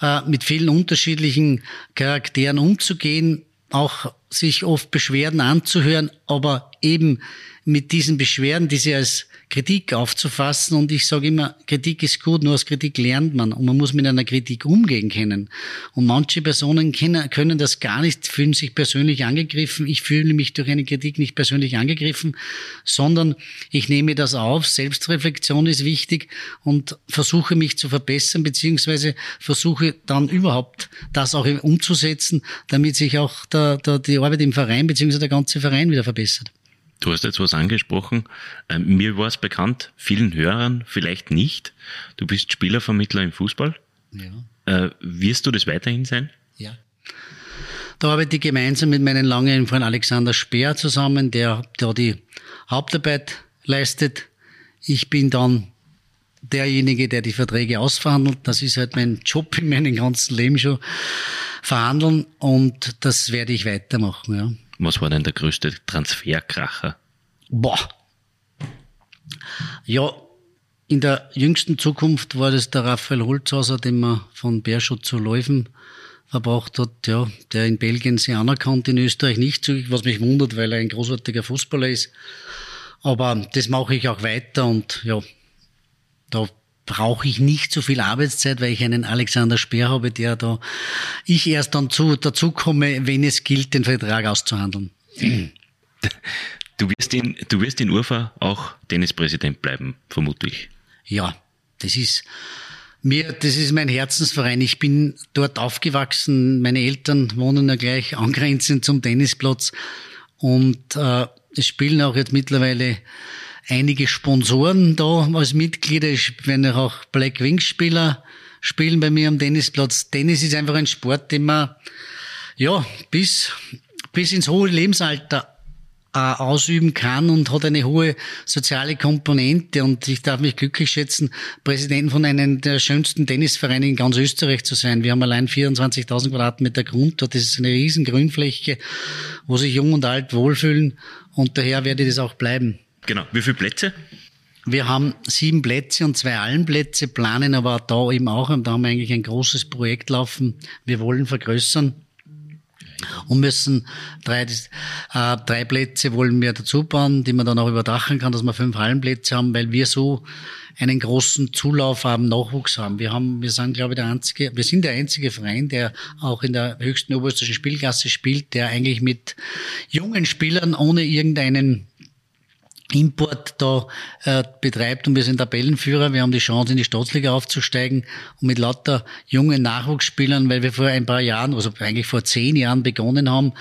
Speaker 2: äh, mit vielen unterschiedlichen Charakteren umzugehen, auch sich oft Beschwerden anzuhören, aber eben mit diesen Beschwerden, die sie als Kritik aufzufassen. Und ich sage immer, Kritik ist gut, nur aus Kritik lernt man. Und man muss mit einer Kritik umgehen können. Und manche Personen können das gar nicht, fühlen sich persönlich angegriffen. Ich fühle mich durch eine Kritik nicht persönlich angegriffen, sondern ich nehme das auf. Selbstreflexion ist wichtig und versuche mich zu verbessern, beziehungsweise versuche dann überhaupt das auch umzusetzen, damit sich auch der, der, die Arbeit im Verein, beziehungsweise der ganze Verein wieder verbessert.
Speaker 1: Du hast jetzt was angesprochen. Ähm, mir war es bekannt, vielen Hörern vielleicht nicht. Du bist Spielervermittler im Fußball. Ja. Äh, wirst du das weiterhin sein?
Speaker 2: Ja. Da arbeite ich gemeinsam mit meinem langen Freund Alexander Speer zusammen, der da die Hauptarbeit leistet. Ich bin dann derjenige, der die Verträge ausverhandelt. Das ist halt mein Job in meinem ganzen Leben schon. Verhandeln und das werde ich weitermachen, ja.
Speaker 1: Was war denn der größte Transferkracher?
Speaker 2: Boah. Ja, in der jüngsten Zukunft war das der Raphael Holzhauser, den wir von Beerschutz zu Läufen verbracht hat, ja, der in Belgien sehr anerkannt, in Österreich nicht, was mich wundert, weil er ein großartiger Fußballer ist. Aber das mache ich auch weiter und ja, da brauche ich nicht so viel Arbeitszeit, weil ich einen Alexander Speer habe, der da ich erst dann zu, dazu komme, wenn es gilt, den Vertrag auszuhandeln.
Speaker 1: Du wirst in, du wirst in Urfa auch Tennispräsident bleiben, vermutlich.
Speaker 2: Ja, das ist mir, das ist mein Herzensverein. Ich bin dort aufgewachsen. Meine Eltern wohnen ja gleich angrenzend zum Tennisplatz und äh, es spielen auch jetzt mittlerweile einige Sponsoren da als Mitglieder. Ich werden auch Black Wings Spieler spielen bei mir am Tennisplatz. Tennis ist einfach ein Sport, den man ja bis bis ins hohe Lebensalter äh, ausüben kann und hat eine hohe soziale Komponente. Und ich darf mich glücklich schätzen, Präsident von einem der schönsten Tennisvereine in ganz Österreich zu sein. Wir haben allein 24.000 Quadratmeter Grund. Dort ist eine riesen Grünfläche, wo sich jung und alt wohlfühlen. Und daher werde ich das auch bleiben.
Speaker 1: Genau. Wie viele Plätze?
Speaker 2: Wir haben sieben Plätze und zwei Allenplätze, planen aber da eben auch, und da haben wir eigentlich ein großes Projekt laufen. Wir wollen vergrößern und müssen drei, äh, drei Plätze wollen wir dazu bauen, die man dann auch überdachen kann, dass wir fünf Hallenplätze haben, weil wir so einen großen Zulauf haben, Nachwuchs haben. Wir haben, wir sind, glaube ich, der einzige, wir sind der einzige Verein, der auch in der höchsten oberösterreichischen Spielklasse spielt, der eigentlich mit jungen Spielern ohne irgendeinen Import da äh, betreibt und wir sind Tabellenführer. Wir haben die Chance, in die Staatsliga aufzusteigen und mit lauter jungen Nachwuchsspielern, weil wir vor ein paar Jahren, also eigentlich vor zehn Jahren begonnen haben,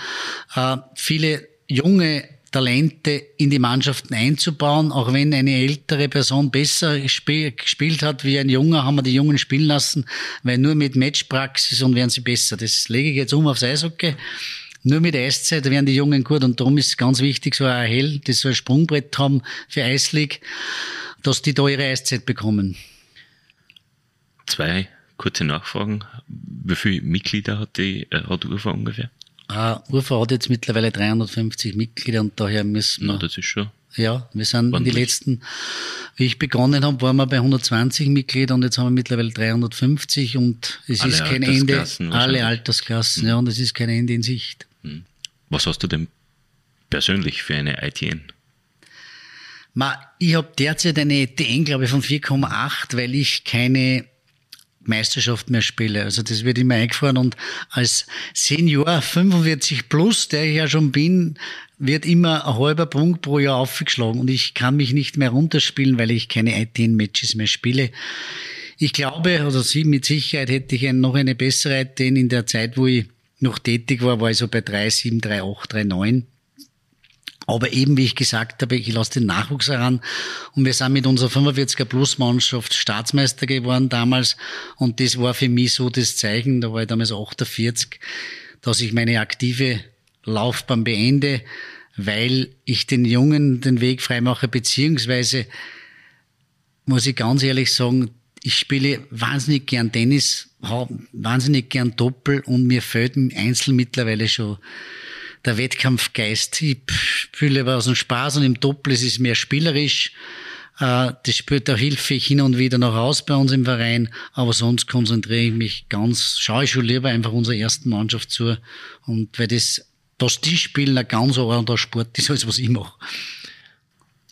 Speaker 2: äh, viele junge Talente in die Mannschaften einzubauen. Auch wenn eine ältere Person besser gespielt hat wie ein Junger, haben wir die Jungen spielen lassen, weil nur mit Matchpraxis und werden sie besser. Das lege ich jetzt um aufs Eishockey nur mit Eiszeit werden die Jungen gut und darum ist ganz wichtig, so ein Hell, das so ein Sprungbrett haben für Eislig, dass die da ihre Eiszeit bekommen.
Speaker 1: Zwei kurze Nachfragen. Wie viele Mitglieder hat die äh, hat UFA ungefähr?
Speaker 2: Uh, UFA hat jetzt mittlerweile 350 Mitglieder und daher müssen wir.
Speaker 1: Na, das ist schon.
Speaker 2: Ja, wir sind in die letzten, wie ich begonnen habe, waren wir bei 120 Mitgliedern und jetzt haben wir mittlerweile 350 und es alle ist kein Ende, alle Altersklassen, mhm. ja, und es ist kein Ende in Sicht.
Speaker 1: Mhm. Was hast du denn persönlich für eine ITN?
Speaker 2: Ma, ich habe derzeit eine ITN, glaube ich, von 4,8, weil ich keine Meisterschaft mehr spiele. Also das wird immer eingefahren und als Senior 45 plus, der ich ja schon bin, wird immer ein halber Punkt pro Jahr aufgeschlagen und ich kann mich nicht mehr runterspielen, weil ich keine ITN-Matches mehr spiele. Ich glaube, oder Sie mit Sicherheit hätte ich noch eine bessere ITN in der Zeit, wo ich noch tätig war, war ich so bei 3,7, 3,8, 3,9. Aber eben, wie ich gesagt habe, ich lasse den Nachwuchs heran. Und wir sind mit unserer 45er Plus Mannschaft Staatsmeister geworden damals. Und das war für mich so das Zeichen, da war ich damals 48, dass ich meine aktive Laufbahn beende, weil ich den Jungen den Weg freimache, beziehungsweise muss ich ganz ehrlich sagen, ich spiele wahnsinnig gern Tennis, wahnsinnig gern Doppel und mir fällt im Einzel mittlerweile schon der Wettkampfgeist. Ich fühle aber aus dem Spaß und im Doppel ist es mehr spielerisch. Äh, das spielt auch Hilfe hin und wieder noch aus bei uns im Verein, aber sonst konzentriere ich mich ganz, schaue ich schon lieber einfach unserer ersten Mannschaft zu und weil das, was die spielen, ein ganz anderer Sport ist, als was ich mache.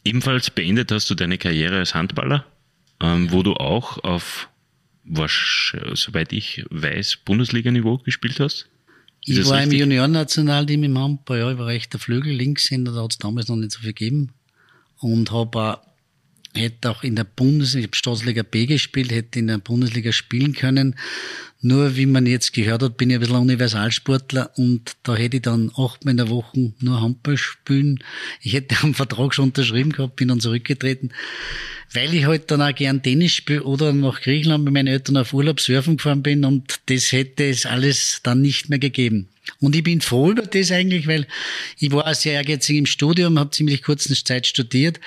Speaker 1: Ebenfalls beendet hast du deine Karriere als Handballer, ähm, wo du auch auf, was, soweit ich weiß, Bundesliga-Niveau gespielt hast?
Speaker 2: Ich war richtig? im Juniorennationalteam im Handball, ja, ich war rechter Flügel, Linkshänder, da hat es damals noch nicht so viel gegeben. Und habe auch, hätte auch in der Bundesliga, ich Staatsliga B gespielt, hätte in der Bundesliga spielen können. Nur wie man jetzt gehört hat, bin ich ein bisschen Universalsportler und da hätte ich dann achtmal in der Woche nur Handball spielen. Ich hätte einen Vertrag schon unterschrieben gehabt, bin dann zurückgetreten, weil ich halt dann auch gern Tennis spiele oder nach Griechenland mit meinen Eltern auf Urlaub surfen gefahren bin und das hätte es alles dann nicht mehr gegeben. Und ich bin froh über das eigentlich, weil ich war sehr ehrgeizig im Studium, habe ziemlich kurze Zeit studiert,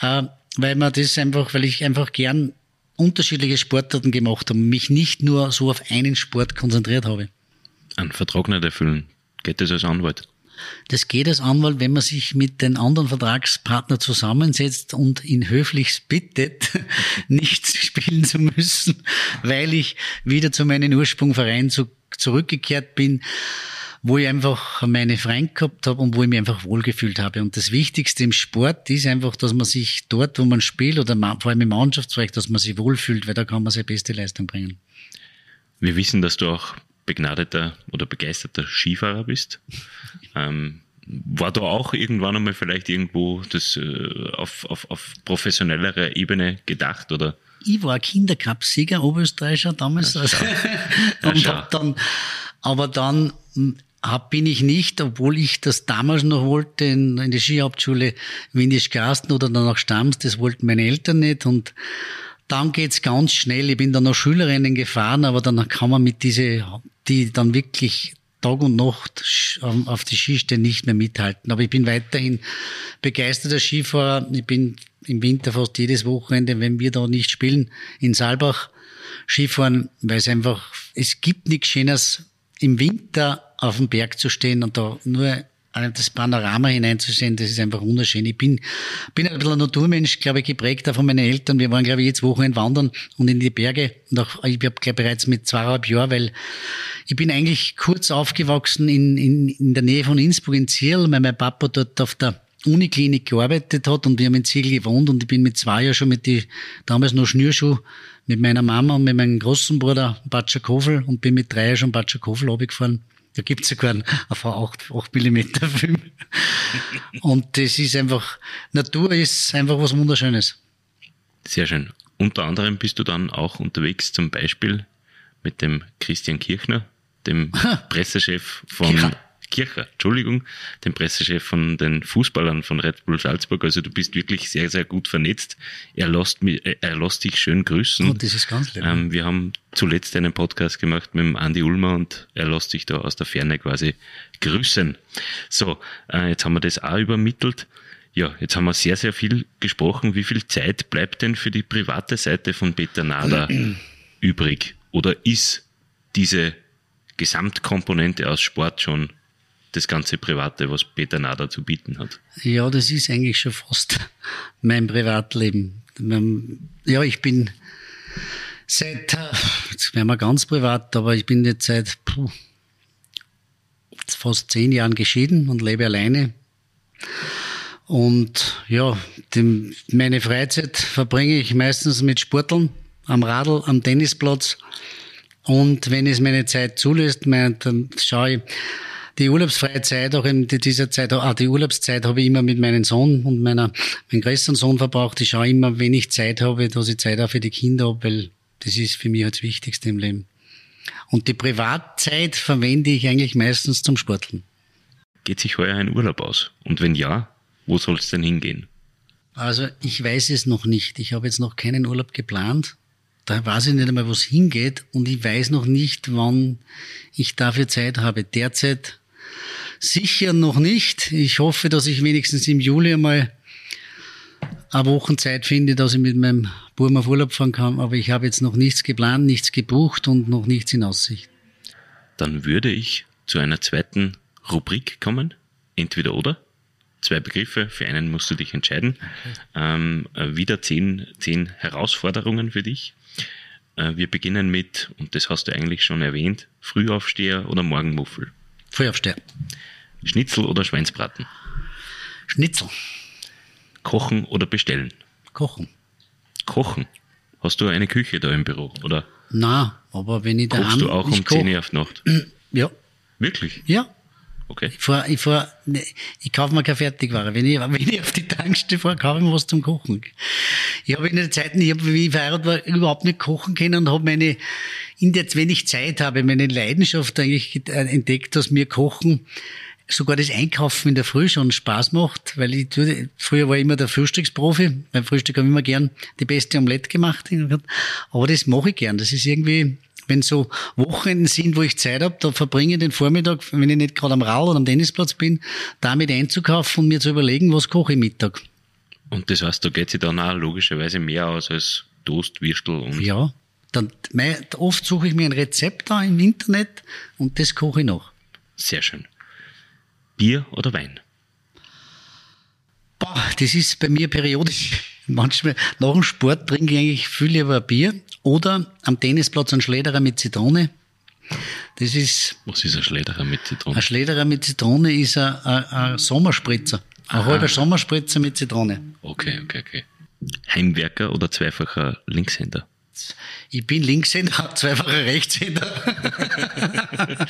Speaker 2: äh, weil man das einfach, weil ich einfach gern unterschiedliche Sportarten gemacht habe und mich nicht nur so auf einen Sport konzentriert habe.
Speaker 1: Ein Vertrag nicht erfüllen. Geht das als Anwalt?
Speaker 2: das geht als Anwalt, wenn man sich mit den anderen Vertragspartnern zusammensetzt und ihn höflichst bittet, nicht spielen zu müssen, weil ich wieder zu meinem Ursprungverein zu, zurückgekehrt bin wo ich einfach meine Freunde gehabt habe und wo ich mich einfach wohlgefühlt habe. Und das Wichtigste im Sport ist einfach, dass man sich dort, wo man spielt oder vor allem im Mannschaftsbereich, dass man sich wohlfühlt, weil da kann man seine beste Leistung bringen.
Speaker 1: Wir wissen, dass du auch begnadeter oder begeisterter Skifahrer bist. Ähm, war da auch irgendwann einmal vielleicht irgendwo das äh, auf, auf, auf professionellerer Ebene gedacht oder?
Speaker 2: Ich war Kindercup-Sieger, Oberösterreicher damals. Ja, also, und hab dann, aber dann bin ich nicht, obwohl ich das damals noch wollte, in, in die Skihauptschule Windisch-Garsten oder dann nach Stams, das wollten meine Eltern nicht und dann geht's ganz schnell. Ich bin dann noch Schülerinnen gefahren, aber dann kann man mit diese, die dann wirklich Tag und Nacht auf die Ski stehen, nicht mehr mithalten. Aber ich bin weiterhin begeisterter Skifahrer. Ich bin im Winter fast jedes Wochenende, wenn wir da nicht spielen, in Saalbach Skifahren, weil es einfach, es gibt nichts Schönes im Winter auf dem Berg zu stehen und da nur das Panorama hineinzusehen, das ist einfach wunderschön. Ich bin, bin ein bisschen ein Naturmensch, glaube ich, geprägt auch von meinen Eltern. Wir waren, glaube ich, jetzt Wochen wandern und in die Berge. Und auch, ich habe, bereits mit zweieinhalb Jahren, weil ich bin eigentlich kurz aufgewachsen in, in, in der Nähe von Innsbruck in Zierl, weil mein Papa dort auf der Uniklinik gearbeitet hat und wir haben in Ziegel gewohnt und ich bin mit zwei Jahren schon mit die, damals noch Schnürschuh, mit meiner Mama und mit meinem großen Bruder Batschakofel und bin mit drei Jahren schon Batschakofel runtergefahren da gibt's sogar einen V8, 8 mm Film. Und das ist einfach, Natur ist einfach was Wunderschönes.
Speaker 1: Sehr schön. Unter anderem bist du dann auch unterwegs, zum Beispiel mit dem Christian Kirchner, dem Pressechef von ja. Kircher, Entschuldigung, dem Pressechef von den Fußballern von Red Bull Salzburg. Also du bist wirklich sehr, sehr gut vernetzt. Er lässt, mich, äh, er lässt dich schön grüßen.
Speaker 2: Oh, das ist ganz lieb.
Speaker 1: Ähm, wir haben zuletzt einen Podcast gemacht mit dem Andi Ulmer und er lässt dich da aus der Ferne quasi grüßen. So, äh, jetzt haben wir das auch übermittelt. Ja, jetzt haben wir sehr, sehr viel gesprochen. Wie viel Zeit bleibt denn für die private Seite von Peter Nader übrig? Oder ist diese Gesamtkomponente aus Sport schon das ganze Private, was Peter Nader zu bieten hat.
Speaker 2: Ja, das ist eigentlich schon fast mein Privatleben. Ja, ich bin seit, jetzt werden wir ganz privat, aber ich bin jetzt seit puh, fast zehn Jahren geschieden und lebe alleine. Und ja, dem, meine Freizeit verbringe ich meistens mit Sporteln, am Radl, am Tennisplatz. Und wenn es meine Zeit zulässt, dann schaue ich die urlaubsfreie Zeit, auch in dieser Zeit, auch die Urlaubszeit habe ich immer mit meinem Sohn und meiner, meinem größeren Sohn verbraucht. Ich schaue immer, wenn ich Zeit habe, dass ich Zeit auch für die Kinder habe, weil das ist für mich das Wichtigste im Leben. Und die Privatzeit verwende ich eigentlich meistens zum Sporteln.
Speaker 1: Geht sich heuer ein Urlaub aus? Und wenn ja, wo soll es denn hingehen?
Speaker 2: Also ich weiß es noch nicht. Ich habe jetzt noch keinen Urlaub geplant. Da weiß ich nicht einmal, wo es hingeht und ich weiß noch nicht, wann ich dafür Zeit habe. Derzeit Sicher noch nicht. Ich hoffe, dass ich wenigstens im Juli einmal eine Woche Zeit finde, dass ich mit meinem Buben auf Urlaub fahren kann. Aber ich habe jetzt noch nichts geplant, nichts gebucht und noch nichts in Aussicht.
Speaker 1: Dann würde ich zu einer zweiten Rubrik kommen. Entweder oder. Zwei Begriffe, für einen musst du dich entscheiden. Ähm, wieder zehn, zehn Herausforderungen für dich. Äh, wir beginnen mit, und das hast du eigentlich schon erwähnt, Frühaufsteher oder Morgenmuffel.
Speaker 2: Frühaufsteher.
Speaker 1: Schnitzel oder Schweinsbraten?
Speaker 2: Schnitzel.
Speaker 1: Kochen oder bestellen?
Speaker 2: Kochen.
Speaker 1: Kochen. Hast du eine Küche da im Büro, oder?
Speaker 2: Na, aber wenn ich da
Speaker 1: Kochst du auch um 10 Uhr auf Nacht?
Speaker 2: Ja.
Speaker 1: Wirklich?
Speaker 2: Ja.
Speaker 1: Okay.
Speaker 2: Ich, fahr, ich, fahr, ne, ich kaufe mir keine Fertigware. Wenn ich, wenn ich auf die Tankstelle fahre, kaufe ich mir was zum Kochen. Ich habe in der Zeit, ich habe, wie ich verheiratet war, überhaupt nicht kochen können und habe meine, in der, wenn ich Zeit habe, meine Leidenschaft eigentlich entdeckt, dass mir Kochen sogar das Einkaufen in der Früh schon Spaß macht, weil ich tue, früher war ich immer der Frühstücksprofi. Beim Frühstück habe ich immer gern die beste Omelette gemacht. Aber das mache ich gern. Das ist irgendwie, wenn so Wochenenden sind, wo ich Zeit habe, da verbringe ich den Vormittag, wenn ich nicht gerade am Rad oder am Tennisplatz bin, damit einzukaufen und mir zu überlegen, was koche ich Mittag.
Speaker 1: Und das heißt, da geht sich dann auch logischerweise mehr aus als Toast, Würstel und...
Speaker 2: Ja, dann, oft suche ich mir ein Rezept da im Internet und das koche ich noch.
Speaker 1: Sehr schön. Bier oder Wein?
Speaker 2: Boah, das ist bei mir periodisch. Manchmal nach dem Sport trinke ich eigentlich viel lieber ein Bier oder am Tennisplatz ein Schlederer mit Zitrone. Das ist.
Speaker 1: Was ist ein Schlederer mit Zitrone?
Speaker 2: Ein Schlederer mit Zitrone ist ein, ein, ein Sommerspritzer. Ein halber Sommerspritzer mit Zitrone.
Speaker 1: Okay, okay, okay. Heimwerker oder zweifacher Linkshänder?
Speaker 2: Ich bin Linkshänder, zweifacher Rechtshänder.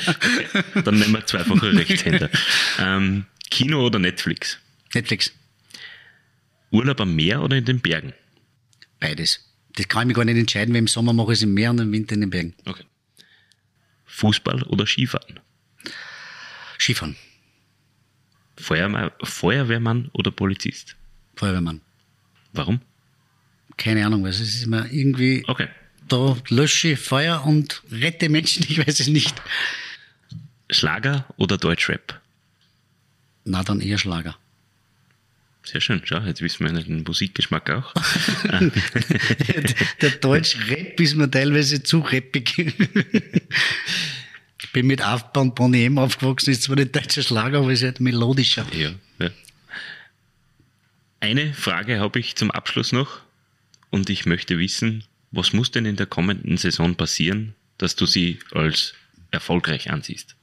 Speaker 1: Dann nehmen wir zweifacher Rechtshänder. Ähm, Kino oder Netflix?
Speaker 2: Netflix.
Speaker 1: Urlaub am Meer oder in den Bergen?
Speaker 2: Beides. Das kann ich mir gar nicht entscheiden, weil im Sommer mache ich es im Meer und im Winter in den Bergen.
Speaker 1: Okay. Fußball oder Skifahren?
Speaker 2: Skifahren.
Speaker 1: Feuerwehrmann, Feuerwehrmann oder Polizist?
Speaker 2: Feuerwehrmann.
Speaker 1: Warum?
Speaker 2: Keine Ahnung, was es ist immer irgendwie,
Speaker 1: Okay.
Speaker 2: da lösche ich Feuer und rette Menschen, ich weiß es nicht.
Speaker 1: Schlager oder Deutschrap?
Speaker 2: Na, dann eher Schlager.
Speaker 1: Sehr schön, schau, jetzt wissen wir den Musikgeschmack auch.
Speaker 2: Der Deutsch-Rap ist mir teilweise zu rappig. Ich bin mit Aufbau und Bonnie M aufgewachsen, ist zwar nicht deutscher Schlager, aber ist halt melodischer.
Speaker 1: ja, ja. Eine Frage habe ich zum Abschluss noch und ich möchte wissen, was muss denn in der kommenden Saison passieren, dass du sie als erfolgreich ansiehst?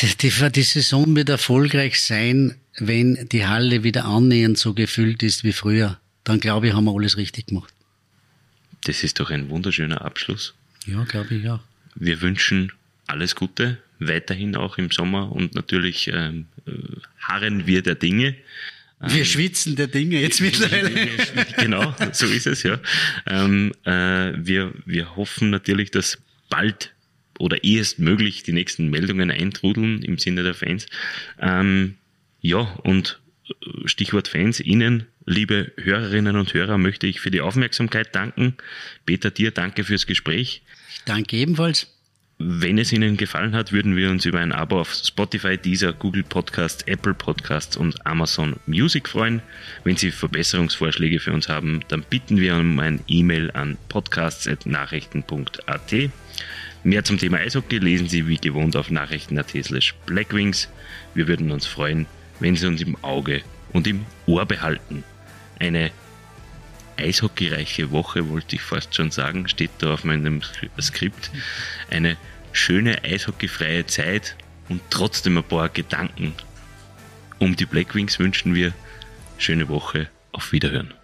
Speaker 2: Die, die, die Saison wird erfolgreich sein, wenn die Halle wieder annähernd so gefüllt ist wie früher. Dann glaube ich, haben wir alles richtig gemacht.
Speaker 1: Das ist doch ein wunderschöner Abschluss.
Speaker 2: Ja, glaube ich auch.
Speaker 1: Wir wünschen alles Gute, weiterhin auch im Sommer und natürlich ähm, äh, harren wir der Dinge.
Speaker 2: Wir schwitzen der Dinge jetzt mittlerweile.
Speaker 1: genau, so ist es, ja. Ähm, äh, wir, wir hoffen natürlich, dass bald oder ehestmöglich die nächsten Meldungen eintrudeln im Sinne der Fans. Ähm, ja, und äh, Stichwort Fans, Ihnen, liebe Hörerinnen und Hörer, möchte ich für die Aufmerksamkeit danken. Peter, dir danke fürs Gespräch.
Speaker 2: Danke ebenfalls.
Speaker 1: Wenn es Ihnen gefallen hat, würden wir uns über ein Abo auf Spotify, Deezer, Google Podcasts, Apple Podcasts und Amazon Music freuen. Wenn Sie Verbesserungsvorschläge für uns haben, dann bitten wir um ein E-Mail an podcasts.nachrichten.at. Mehr zum Thema Eishockey lesen Sie wie gewohnt auf nachrichten.at blackwings. Wir würden uns freuen, wenn Sie uns im Auge und im Ohr behalten. Eine eishockeyreiche Woche, wollte ich fast schon sagen, steht da auf meinem Skript. Eine schöne eishockeyfreie Zeit und trotzdem ein paar Gedanken um die Blackwings wünschen wir. Schöne Woche, auf Wiederhören.